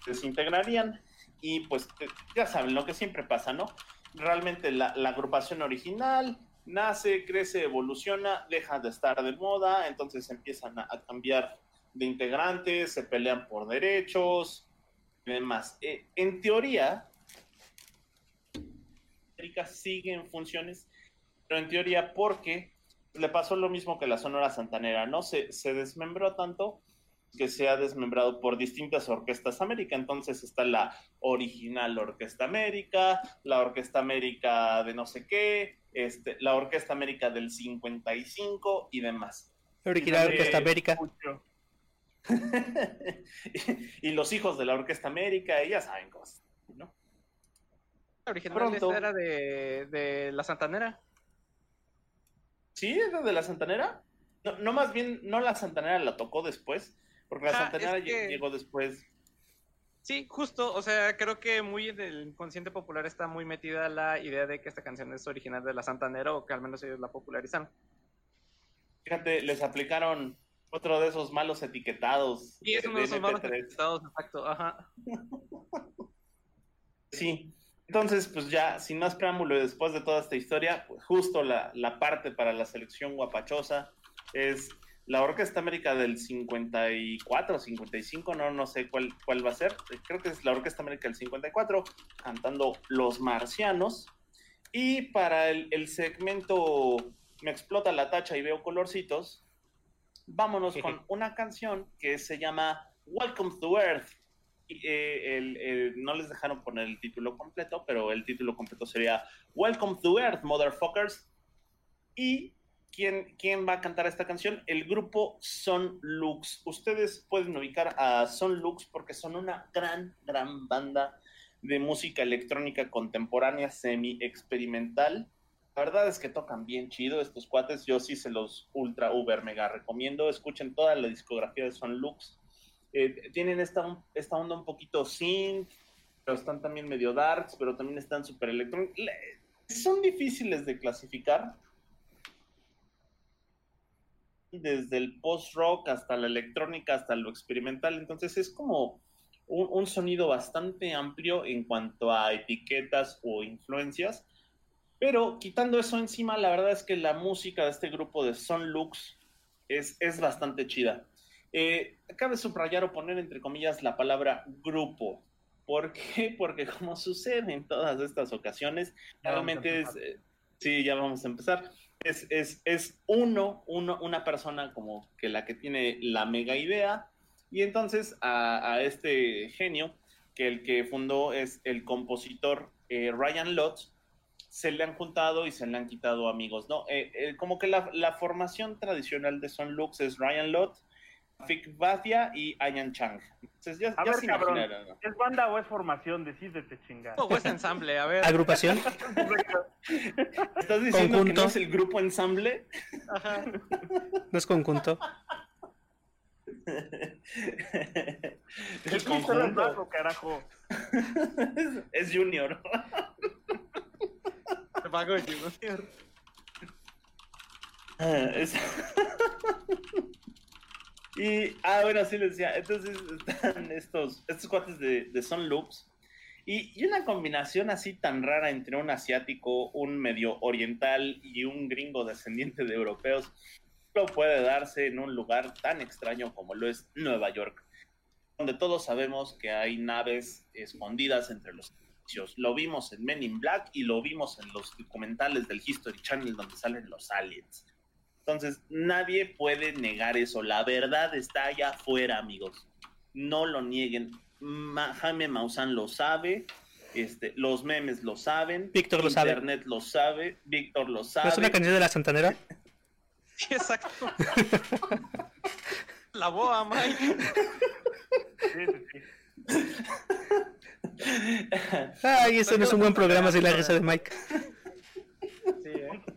desintegrarían y pues ya saben lo que siempre pasa, ¿no? Realmente la agrupación original nace, crece, evoluciona, deja de estar de moda, entonces empiezan a, cambiar de integrantes, se pelean por derechos y demás. Eh, en teoría, sigue en funciones, pero en teoría porque le pasó lo mismo que la Sonora Santanera, ¿no? Se, se desmembró tanto que se ha desmembrado por distintas orquestas América. Entonces está la original Orquesta América, la Orquesta América de no sé qué, este, la Orquesta América del 55 y demás. Original Orquesta América. y, los hijos de la Orquesta América, ya saben cosas, ¿no? La original era de, de, la Santanera. ¿Sí? ¿Era de la Santanera? No, no, más bien, no la Santanera la tocó después, porque la Santanera llegó después. Sí, justo, o sea, creo que muy en el inconsciente popular está muy metida la idea de que esta canción es original de la Santanera o que al menos ellos la popularizaron. Fíjate, les aplicaron otro de esos malos etiquetados. Sí, es uno de, esos malos etiquetados, exacto, ajá. sí, entonces, pues ya, sin más preámbulo, y después de toda esta historia, pues justo la, la parte para la selección guapachosa es la Orquesta América del 54, 55, no, no sé cuál, cuál va a ser. Creo que es la Orquesta América del 54, cantando Los Marcianos. Y para el, segmento Me explota la tacha y veo colorcitos, vámonos con una canción que se llama Welcome to Earth. Eh, no les dejaron poner el título completo, pero el título completo sería Welcome to Earth, Motherfuckers. Y ¿Quién, ¿Quién, va a cantar esta canción? El grupo Son Lux. Ustedes pueden ubicar a Son Lux porque son una gran, gran banda de música electrónica contemporánea semi-experimental. La verdad es que tocan bien chido estos cuates, yo sí se los ultra uber mega recomiendo, escuchen toda la discografía de Son Lux. Eh, tienen esta, esta onda un poquito synth, pero están también medio darks, pero también están súper electrónicos. Son difíciles de clasificar, desde el post-rock hasta la electrónica, hasta lo experimental. Entonces es como un, sonido bastante amplio en cuanto a etiquetas o influencias. Pero quitando eso encima, la verdad es que la música de este grupo de Son Lux es, es bastante chida. Eh, cabe subrayar o poner entre comillas la palabra grupo. ¿Por qué? Porque como sucede en todas estas ocasiones, realmente es... Eh, sí, ya vamos a empezar es, es, es uno, uno, una persona como que la que tiene la mega idea, y entonces a, este genio, que el que fundó es el compositor eh, Ryan Lott, se le han juntado y se le han quitado amigos, ¿no? Eh, eh, como que la, la, formación tradicional de Son Lux es Ryan Lott, Fik Batia y Ayan Chang. Entonces, ya, a ver, cabrón, ¿es banda o es formación? Decídete chingar. O es ensamble, a ver. ¿Agrupación? ¿Estás diciendo ¿Conjunto? que no es el grupo ensamble? Ajá. ¿No es conjunto? el conjunto. carajo. es Junior. Te pago Junior. Ah, es... Y, ah, bueno, sí les decía. Entonces están estos, estos cuates de, de Son Loops. Y, y, una combinación así tan rara entre un asiático, un medio oriental y un gringo descendiente de europeos, no puede darse en un lugar tan extraño como lo es Nueva York, donde todos sabemos que hay naves escondidas entre los edificios. Lo vimos en Men in Black y lo vimos en los documentales del History Channel donde salen los aliens. Entonces, nadie puede negar eso. La verdad está allá afuera, amigos. No lo nieguen. Jaime Maussan lo sabe. Este, los memes lo saben. Víctor lo sabe. Internet lo sabe. Víctor lo sabe. es una canción de la Santanera? sí, exacto. la boa, Mike. Sí, sí, Ay, ese no es un buen programa si la risa de Mike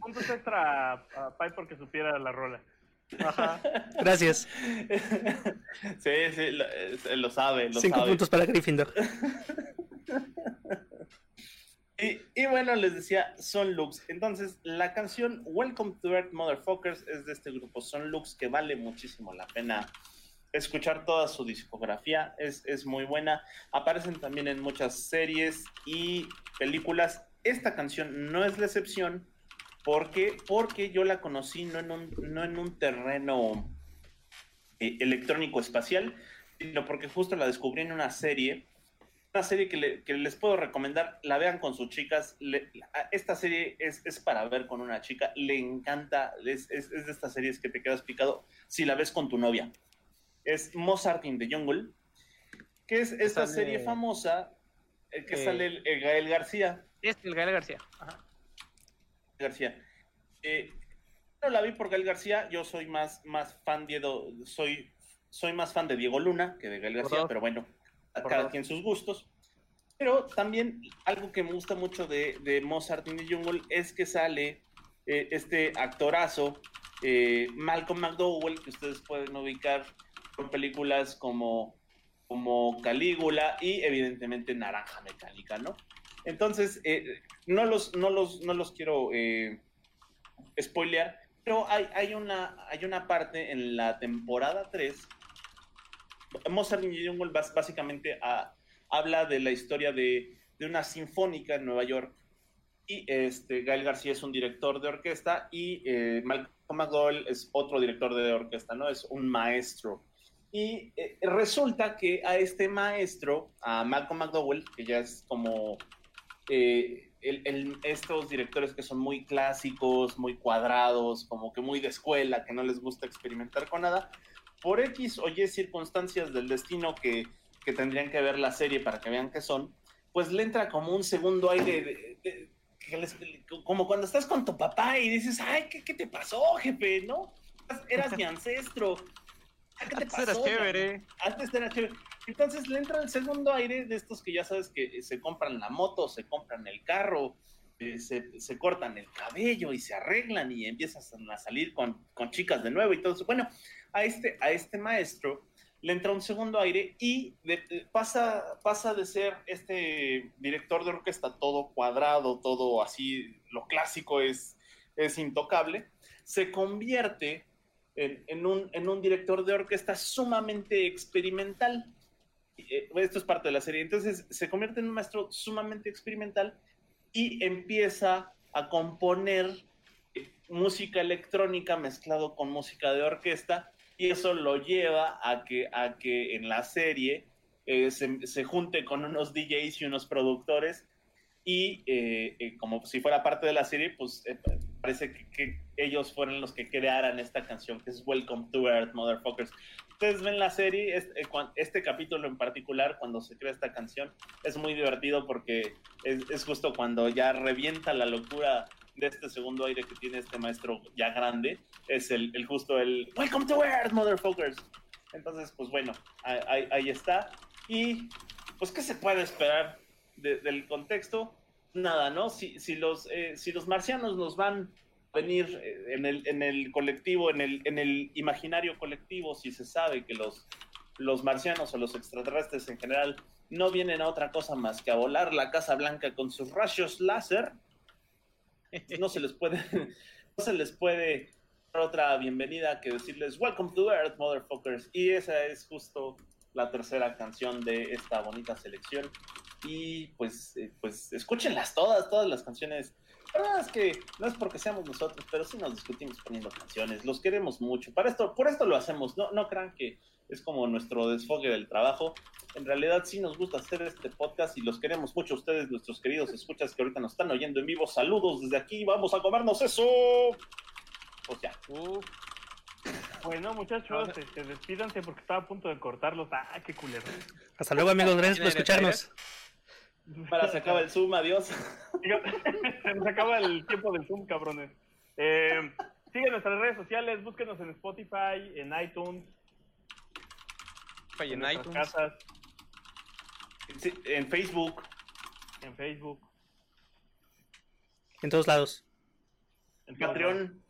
puntos extra a Pai porque supiera la rola. Gracias. Sí, sí, lo, sabe. Lo Cinco puntos para Gryffindor. Y, y, bueno, les decía, Son Lux. Entonces, la canción Welcome to Earth Motherfuckers es de este grupo Son Lux, que vale muchísimo la pena escuchar toda su discografía. Es, es muy buena. Aparecen también en muchas series y películas. Esta canción no es la excepción ¿Por qué? Porque yo la conocí no en un, no en un terreno eh, electrónico espacial, sino porque justo la descubrí en una serie, una serie que, les puedo recomendar, la vean con sus chicas. esta serie es, para ver con una chica, le encanta, es, de estas series que te quedas picado si la ves con tu novia. Es Mozart in the Jungle, que es esta serie famosa eh, que sale el, Gael García. Es el Gael García. Ajá. García. Eh, no la vi por Gael García, yo soy más, más fan de soy, soy más fan de Diego Luna que de Gael García, pero bueno, a cada quien sus gustos. Pero también algo que me gusta mucho de, Mozart the Jungle es que sale eh, este actorazo, eh, Malcolm McDowell, que ustedes pueden ubicar por películas como, como Calígula y evidentemente Naranja Mecánica, ¿no? Entonces, eh, no, los, no, los, no los quiero eh, spoilear, pero hay, hay, una, hay una parte en la temporada 3. Mozart in Jungle básicamente habla de la historia de, una sinfónica en Nueva York. Y este, Gael García es un director de orquesta y eh, Malcolm McDowell es otro director de orquesta, ¿no? Es un maestro. Y eh, resulta que a este maestro, a Malcolm McDowell, que ya es como eh, estos directores que son muy clásicos, muy cuadrados, como que muy de escuela, que no les gusta experimentar con nada, por X o Y circunstancias del destino que, tendrían que ver la serie para que vean qué son, pues le entra como un segundo aire como cuando estás con tu papá y dices, ay, ¿qué, te pasó, jefe? ¿No? Eras mi ancestro. ¿Qué te Antes pasó? Era chévere. Antes era chévere. Entonces le entra el segundo aire de estos que ya sabes que se compran la moto, se compran el carro, eh, se, se, cortan el cabello y se arreglan y empiezas a salir con, con, chicas de nuevo y todo eso. Bueno, a este, a este maestro le entra un segundo aire y de, pasa, pasa de ser este director de orquesta todo cuadrado, todo así, lo clásico es, es intocable, se convierte en, en, un, en un director de orquesta sumamente experimental. Eh, esto es parte de la serie. Entonces se convierte en un maestro sumamente experimental y empieza a componer música electrónica mezclado con música de orquesta y eso lo lleva a que, a que en la serie eh, se, se, junte con unos DJs y unos productores y eh, eh, como si fuera parte de la serie, pues eh, parece que, que, ellos fueron los que crearan esta canción que es Welcome to Earth, Motherfuckers. Ustedes ven la serie, este, este capítulo en particular, cuando se crea esta canción, es muy divertido porque es, es justo cuando ya revienta la locura de este segundo aire que tiene este maestro ya grande, es el, el justo el Welcome to Earth, Motherfuckers. Entonces, pues bueno, ahí, ahí está. Y pues, ¿qué se puede esperar de, del contexto? Nada, ¿no? Si, si, los, eh, si los marcianos nos van a venir eh, en el, en el colectivo, en el, en el imaginario colectivo, si se sabe que los, los marcianos o los extraterrestres en general no vienen a otra cosa más que a volar la Casa Blanca con sus rayos láser, no se les puede, no se les puede dar otra bienvenida que decirles Welcome to Earth, motherfuckers. Y esa es justo la tercera canción de esta bonita selección. Y pues, eh, pues escúchenlas todas, todas las canciones. La verdad es que no es porque seamos nosotros, pero sí nos discutimos poniendo canciones. Los queremos mucho. Para esto, por esto lo hacemos. No, no crean que es como nuestro desfogue del trabajo. En realidad sí nos gusta hacer este podcast y los queremos mucho ustedes, nuestros queridos escuchas que ahorita nos están oyendo en vivo. Saludos desde aquí, vamos a comernos eso. Pues ya. Uh. Bueno, muchachos, este, despídanse porque estaba a punto de cortarlos. Ah, qué culero. Hasta luego, amigos. Gracias por escucharnos. Para se acaba el Zoom, adiós. se nos acaba el tiempo del Zoom, cabrones. Eh, sigan nuestras redes sociales, búsquenos en Spotify, en iTunes. En, en iTunes. Casas, Sí, en Facebook. en Facebook, En todos lados. en Patreon.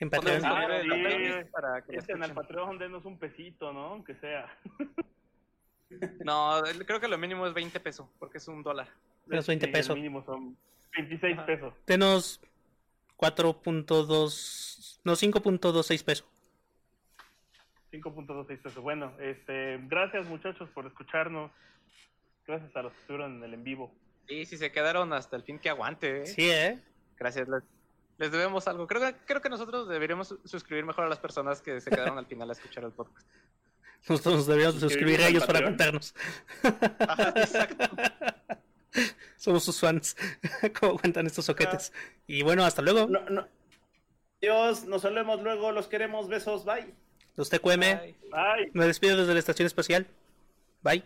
En Patreon. Ah, sí. para que en el. Patreon, denos un pesito, ¿no? Aunque sea. No, creo que lo mínimo es 20 pesos, porque es un dólar. Menos 20 Sí, pesos. Mínimo son 26 Ajá. pesos. Denos 4.2. No, 5.26 pesos. 5.26 pesos. Bueno, este, gracias muchachos por escucharnos. Gracias a los que estuvieron en el en vivo. Y si se quedaron hasta el fin, que aguante, ¿eh? Sí, ¿eh? Gracias, les, les debemos algo. Creo que, creo que nosotros deberíamos su- suscribir mejor a las personas que se quedaron al final a escuchar el podcast. Nosotros nos deberíamos suscribir a ellos para contarnos. Ajá, exacto. Somos sus fans. ¿Cómo cuentan estos soquetes? Y bueno, hasta luego. No, no. Dios, nos hablemos luego, los queremos, besos, bye. Los TQM. Bye. Bye. Me despido desde la estación espacial. Bye.